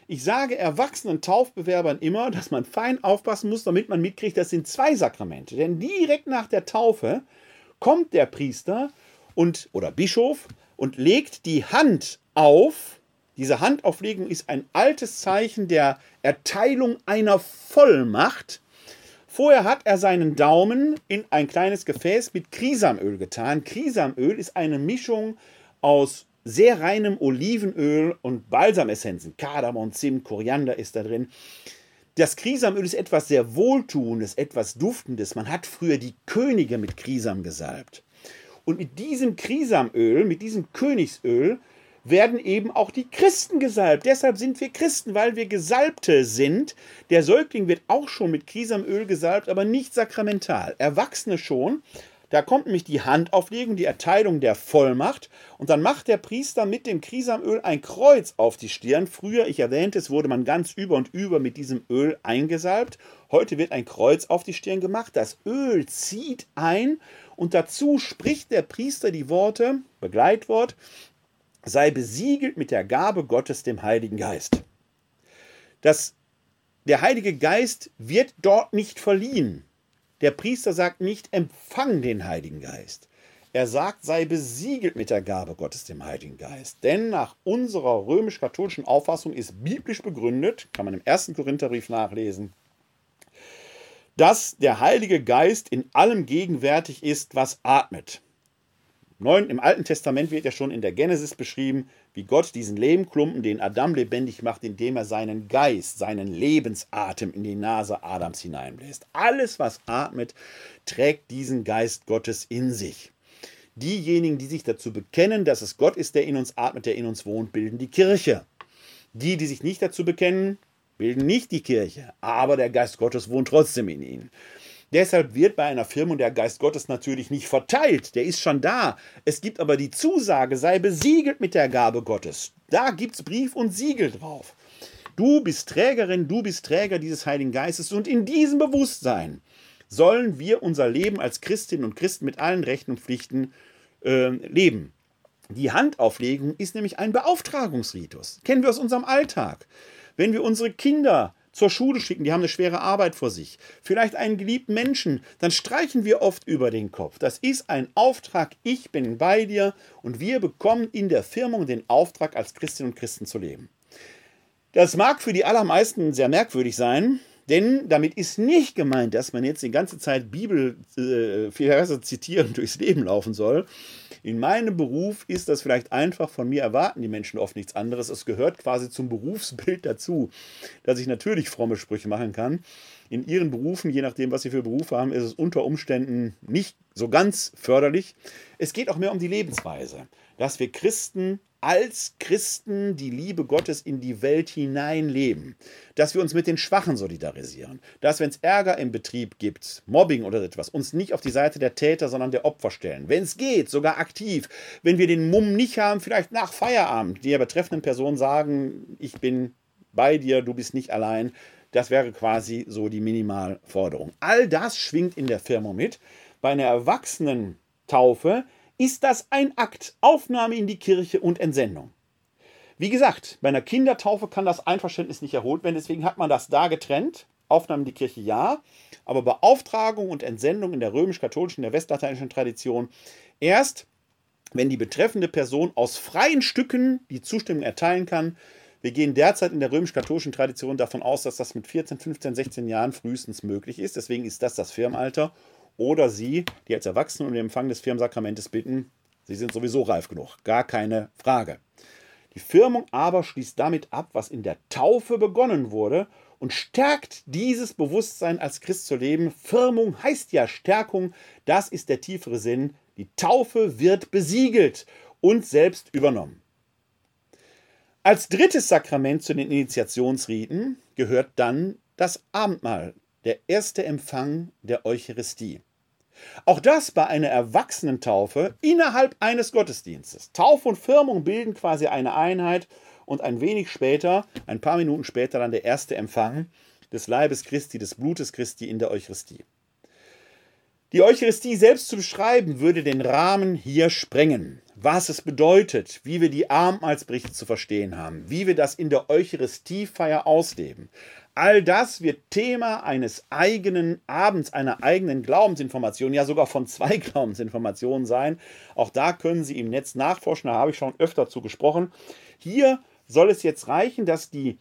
Ich sage erwachsenen Taufbewerbern immer, dass man fein aufpassen muss, damit man mitkriegt, das sind zwei Sakramente. Denn direkt nach der Taufe kommt der Priester und, oder Bischof und legt die Hand auf. Diese Handauflegung ist ein altes Zeichen der Erteilung einer Vollmacht. Vorher hat er seinen Daumen in ein kleines Gefäß mit Krisamöl getan. Krisamöl ist eine Mischung aus sehr reinem Olivenöl und Balsamessenzen. Kardamom, Zimt, Koriander ist da drin. Das Krisamöl ist etwas sehr Wohltuendes, etwas Duftendes. Man hat früher die Könige mit Krisam gesalbt. Und mit diesem Krisamöl, mit diesem Königsöl, werden eben auch die Christen gesalbt. Deshalb sind wir Christen, weil wir Gesalbte sind. Der Säugling wird auch schon mit Krisamöl gesalbt, aber nicht sakramental. Erwachsene schon, da kommt nämlich die Handauflegung, die Erteilung der Vollmacht und dann macht der Priester mit dem Krisamöl ein Kreuz auf die Stirn. Früher, ich erwähnte es, wurde man ganz über und über mit diesem Öl eingesalbt. Heute wird ein Kreuz auf die Stirn gemacht. Das Öl zieht ein und dazu spricht der Priester die Worte, Begleitwort, sei besiegelt mit der Gabe Gottes, dem Heiligen Geist. Das, der Heilige Geist wird dort nicht verliehen. Der Priester sagt nicht, empfang den Heiligen Geist. Er sagt, sei besiegelt mit der Gabe Gottes, dem Heiligen Geist. Denn nach unserer römisch-katholischen Auffassung ist biblisch begründet, kann man im ersten Korintherbrief nachlesen, dass der Heilige Geist in allem gegenwärtig ist, was atmet. Im Alten Testament wird ja schon in der Genesis beschrieben, wie Gott diesen Lehmklumpen, den Adam lebendig macht, indem er seinen Geist, seinen Lebensatem in die Nase Adams hineinbläst. Alles, was atmet, trägt diesen Geist Gottes in sich. Diejenigen, die sich dazu bekennen, dass es Gott ist, der in uns atmet, der in uns wohnt, bilden die Kirche. Die, die sich nicht dazu bekennen, bilden nicht die Kirche, aber der Geist Gottes wohnt trotzdem in ihnen. Deshalb wird bei einer Firmung der Geist Gottes natürlich nicht verteilt, der ist schon da. Es gibt aber die Zusage, sei besiegelt mit der Gabe Gottes. Da gibt es Brief und Siegel drauf. Du bist Trägerin, du bist Träger dieses Heiligen Geistes und in diesem Bewusstsein sollen wir unser Leben als Christinnen und Christen mit allen Rechten und Pflichten äh, leben. Die Handauflegung ist nämlich ein Beauftragungsritus. Kennen wir aus unserem Alltag. Wenn wir unsere Kinder zur Schule schicken, die haben eine schwere Arbeit vor sich. Vielleicht einen geliebten Menschen, dann streichen wir oft über den Kopf. Das ist ein Auftrag, ich bin bei dir und wir bekommen in der Firmung den Auftrag, als Christinnen und Christen zu leben. Das mag für die allermeisten sehr merkwürdig sein, denn damit ist nicht gemeint, dass man jetzt die ganze Zeit Bibelverse äh, zitieren durchs Leben laufen soll. In meinem Beruf ist das vielleicht einfach, von mir erwarten die Menschen oft nichts anderes. Es gehört quasi zum Berufsbild dazu, dass ich natürlich fromme Sprüche machen kann. In ihren Berufen, je nachdem, was sie für Berufe haben, ist es unter Umständen nicht so ganz förderlich. Es geht auch mehr um die Lebensweise, dass wir Christen als Christen die Liebe Gottes in die Welt hineinleben, dass wir uns mit den Schwachen solidarisieren, dass wenn es Ärger im Betrieb gibt, Mobbing oder etwas, uns nicht auf die Seite der Täter, sondern der Opfer stellen. Wenn es geht, sogar aktiv. Wenn wir den Mumm nicht haben, vielleicht nach Feierabend, die der betreffenden Person sagen, ich bin bei dir, du bist nicht allein. Das wäre quasi so die Minimalforderung. All das schwingt in der Firma mit. Bei einer Erwachsenentaufe ist das ein Akt, Aufnahme in die Kirche und Entsendung. Wie gesagt, bei einer Kindertaufe kann das Einverständnis nicht erholt werden, deswegen hat man das da getrennt. Aufnahme in die Kirche ja, aber Beauftragung und Entsendung in der römisch-katholischen, der westlateinischen Tradition erst, wenn die betreffende Person aus freien Stücken die Zustimmung erteilen kann. Wir gehen derzeit in der römisch-katholischen Tradition davon aus, dass das mit 14, 15, 16 Jahren frühestens möglich ist. Deswegen ist das das Firmenalter oder Sie, die als Erwachsene um den Empfang des Firmensakramentes bitten, Sie sind sowieso reif genug, gar keine Frage. Die Firmung aber schließt damit ab, was in der Taufe begonnen wurde und stärkt dieses Bewusstsein als Christ zu leben. Firmung heißt ja Stärkung, das ist der tiefere Sinn. Die Taufe wird besiegelt und selbst übernommen. Als drittes Sakrament zu den Initiationsriten gehört dann das Abendmahl, der erste Empfang der Eucharistie. Auch das bei einer Erwachsenentaufe innerhalb eines Gottesdienstes. Taufe und Firmung bilden quasi eine Einheit und ein wenig später, ein paar Minuten später, dann der erste Empfang des Leibes Christi, des Blutes Christi in der Eucharistie. Die Eucharistie selbst zu beschreiben, würde den Rahmen hier sprengen. Was es bedeutet, wie wir die Abendmahlsberichte zu verstehen haben, wie wir das in der Eucharistiefeier ausleben. All das wird Thema eines eigenen Abends, einer eigenen Glaubensinformation, ja sogar von zwei Glaubensinformationen sein. Auch da können Sie im Netz nachforschen, da habe ich schon öfter zu gesprochen. Hier soll es jetzt reichen, dass die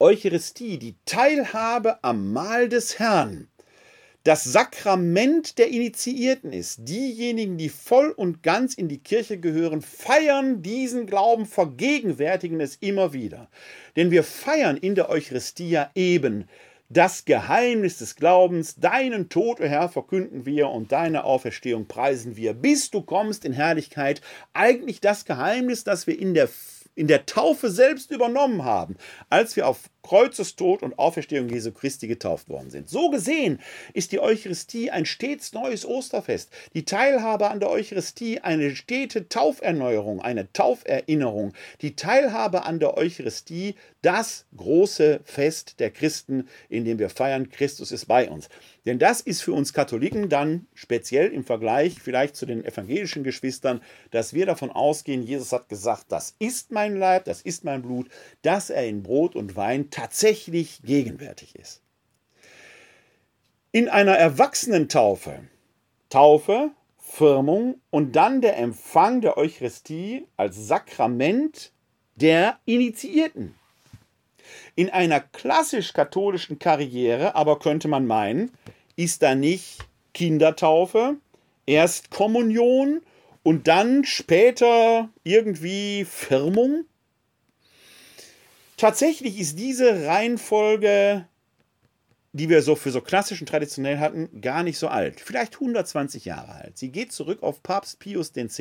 Eucharistie, die Teilhabe am Mahl des Herrn, das Sakrament der Initiierten ist. Diejenigen, die voll und ganz in die Kirche gehören, feiern diesen Glauben, vergegenwärtigen es immer wieder. Denn wir feiern in der Eucharistia eben das Geheimnis des Glaubens, deinen Tod, o Herr, verkünden wir und deine Auferstehung preisen wir, bis du kommst in Herrlichkeit. Eigentlich das Geheimnis, das wir in der in der Taufe selbst übernommen haben, als wir auf Kreuzestod und Auferstehung Jesu Christi getauft worden sind. So gesehen ist die Eucharistie ein stets neues Osterfest. Die Teilhabe an der Eucharistie eine stete Tauferneuerung, eine Tauferinnerung. Die Teilhabe an der Eucharistie das große Fest der Christen, in dem wir feiern, Christus ist bei uns. Denn das ist für uns Katholiken dann speziell im Vergleich vielleicht zu den evangelischen Geschwistern, dass wir davon ausgehen, Jesus hat gesagt, das ist mein Leib, das ist mein Blut, dass er in Brot und Wein tatsächlich gegenwärtig ist. In einer Erwachsenentaufe, Taufe, Firmung und dann der Empfang der Eucharistie als Sakrament der Initiierten. In einer klassisch-katholischen Karriere aber könnte man meinen, ist da nicht Kindertaufe, erst Kommunion und dann später irgendwie Firmung? Tatsächlich ist diese Reihenfolge, die wir so für so klassisch und traditionell hatten, gar nicht so alt. Vielleicht 120 Jahre alt. Sie geht zurück auf Papst Pius X.,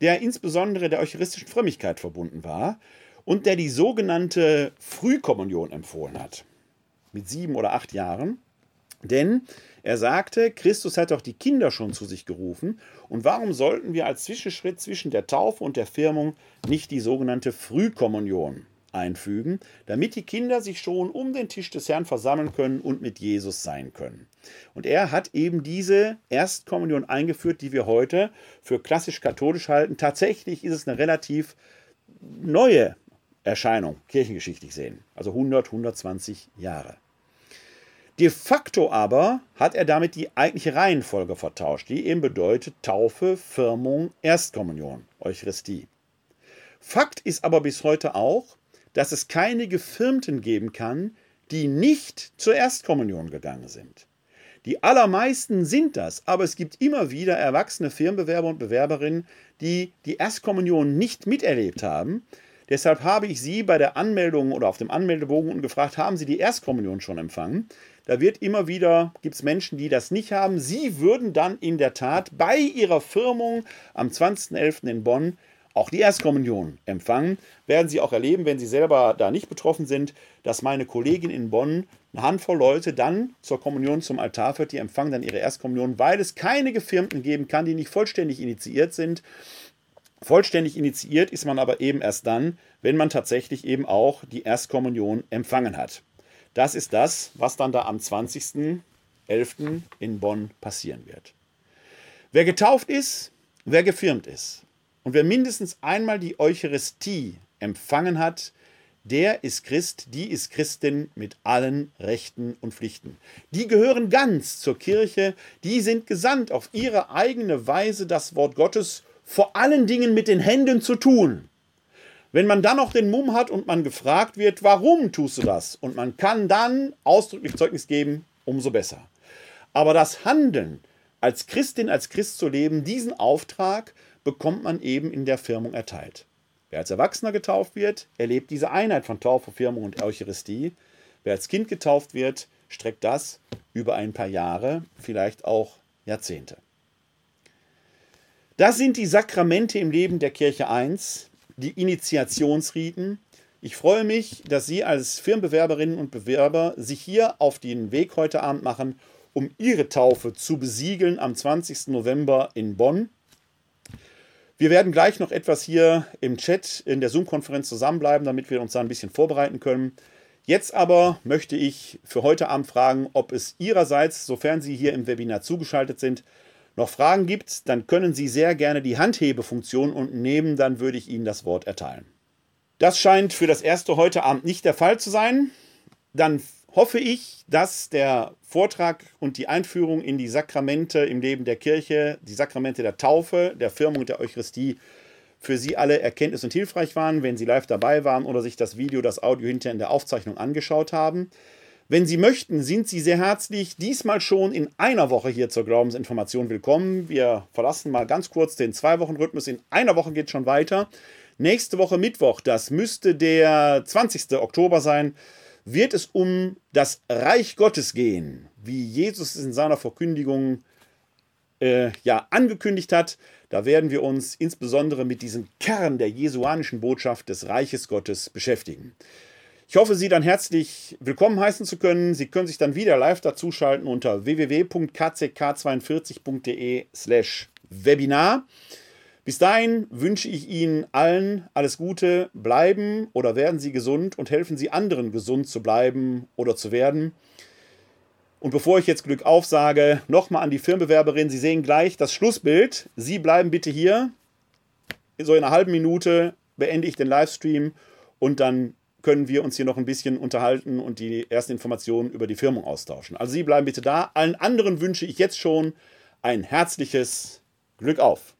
der insbesondere der eucharistischen Frömmigkeit verbunden war und der die sogenannte Frühkommunion empfohlen hat. Mit sieben oder acht Jahren. Denn er sagte, Christus hat doch die Kinder schon zu sich gerufen. Und warum sollten wir als Zwischenschritt zwischen der Taufe und der Firmung nicht die sogenannte Frühkommunion einfügen, damit die Kinder sich schon um den Tisch des Herrn versammeln können und mit Jesus sein können. Und er hat eben diese Erstkommunion eingeführt, die wir heute für klassisch katholisch halten. Tatsächlich ist es eine relativ neue Erscheinung, kirchengeschichtlich sehen. Also 100, 120 Jahre. De facto aber hat er damit die eigentliche Reihenfolge vertauscht, die eben bedeutet Taufe, Firmung, Erstkommunion, Eucharistie. Fakt ist aber bis heute auch, dass es keine Gefirmten geben kann, die nicht zur Erstkommunion gegangen sind. Die allermeisten sind das, aber es gibt immer wieder erwachsene Firmenbewerber und Bewerberinnen, die die Erstkommunion nicht miterlebt haben. Deshalb habe ich Sie bei der Anmeldung oder auf dem Anmeldebogen gefragt, haben Sie die Erstkommunion schon empfangen? Da wird immer wieder, gibt es Menschen, die das nicht haben. Sie würden dann in der Tat bei Ihrer Firmung am 20.11. in Bonn auch die Erstkommunion empfangen. Werden Sie auch erleben, wenn Sie selber da nicht betroffen sind, dass meine Kollegin in Bonn eine Handvoll Leute dann zur Kommunion zum Altar führt, die empfangen dann ihre Erstkommunion, weil es keine Gefirmten geben kann, die nicht vollständig initiiert sind. Vollständig initiiert ist man aber eben erst dann, wenn man tatsächlich eben auch die Erstkommunion empfangen hat. Das ist das, was dann da am 20.11. in Bonn passieren wird. Wer getauft ist, wer gefirmt ist, und wer mindestens einmal die Eucharistie empfangen hat, der ist Christ, die ist Christin mit allen Rechten und Pflichten. Die gehören ganz zur Kirche, die sind gesandt, auf ihre eigene Weise das Wort Gottes vor allen Dingen mit den Händen zu tun. Wenn man dann noch den Mumm hat und man gefragt wird, warum tust du das? Und man kann dann ausdrücklich Zeugnis geben, umso besser. Aber das Handeln, als Christin, als Christ zu leben, diesen Auftrag, bekommt man eben in der Firmung erteilt. Wer als Erwachsener getauft wird, erlebt diese Einheit von Taufe, Firmung und Eucharistie. Wer als Kind getauft wird, streckt das über ein paar Jahre, vielleicht auch Jahrzehnte. Das sind die Sakramente im Leben der Kirche 1, die Initiationsriten. Ich freue mich, dass Sie als Firmenbewerberinnen und Bewerber sich hier auf den Weg heute Abend machen, um Ihre Taufe zu besiegeln am 20. November in Bonn. Wir werden gleich noch etwas hier im Chat in der Zoom-Konferenz zusammenbleiben, damit wir uns da ein bisschen vorbereiten können. Jetzt aber möchte ich für heute Abend fragen, ob es Ihrerseits, sofern Sie hier im Webinar zugeschaltet sind, noch Fragen gibt. Dann können Sie sehr gerne die Handhebefunktion unten nehmen, dann würde ich Ihnen das Wort erteilen. Das scheint für das erste heute Abend nicht der Fall zu sein. Dann hoffe ich, dass der Vortrag und die Einführung in die Sakramente im Leben der Kirche, die Sakramente der Taufe, der Firmung und der Eucharistie für Sie alle erkenntnis- und hilfreich waren, wenn Sie live dabei waren oder sich das Video, das Audio hinterher in der Aufzeichnung angeschaut haben. Wenn Sie möchten, sind Sie sehr herzlich diesmal schon in einer Woche hier zur Glaubensinformation willkommen. Wir verlassen mal ganz kurz den Zwei-Wochen-Rhythmus. In einer Woche geht es schon weiter. Nächste Woche Mittwoch, das müsste der 20. Oktober sein, wird es um das Reich Gottes gehen, wie Jesus es in seiner Verkündigung äh, ja, angekündigt hat. Da werden wir uns insbesondere mit diesem Kern der jesuanischen Botschaft des Reiches Gottes beschäftigen. Ich hoffe, Sie dann herzlich willkommen heißen zu können. Sie können sich dann wieder live dazuschalten unter www.kck42.de slash Webinar. Bis dahin wünsche ich Ihnen allen alles Gute, bleiben oder werden Sie gesund und helfen Sie anderen gesund zu bleiben oder zu werden. Und bevor ich jetzt Glück aufsage, nochmal an die Firmenbewerberin. Sie sehen gleich das Schlussbild. Sie bleiben bitte hier. So in einer halben Minute beende ich den Livestream und dann können wir uns hier noch ein bisschen unterhalten und die ersten Informationen über die Firmung austauschen. Also Sie bleiben bitte da. Allen anderen wünsche ich jetzt schon ein herzliches Glück auf.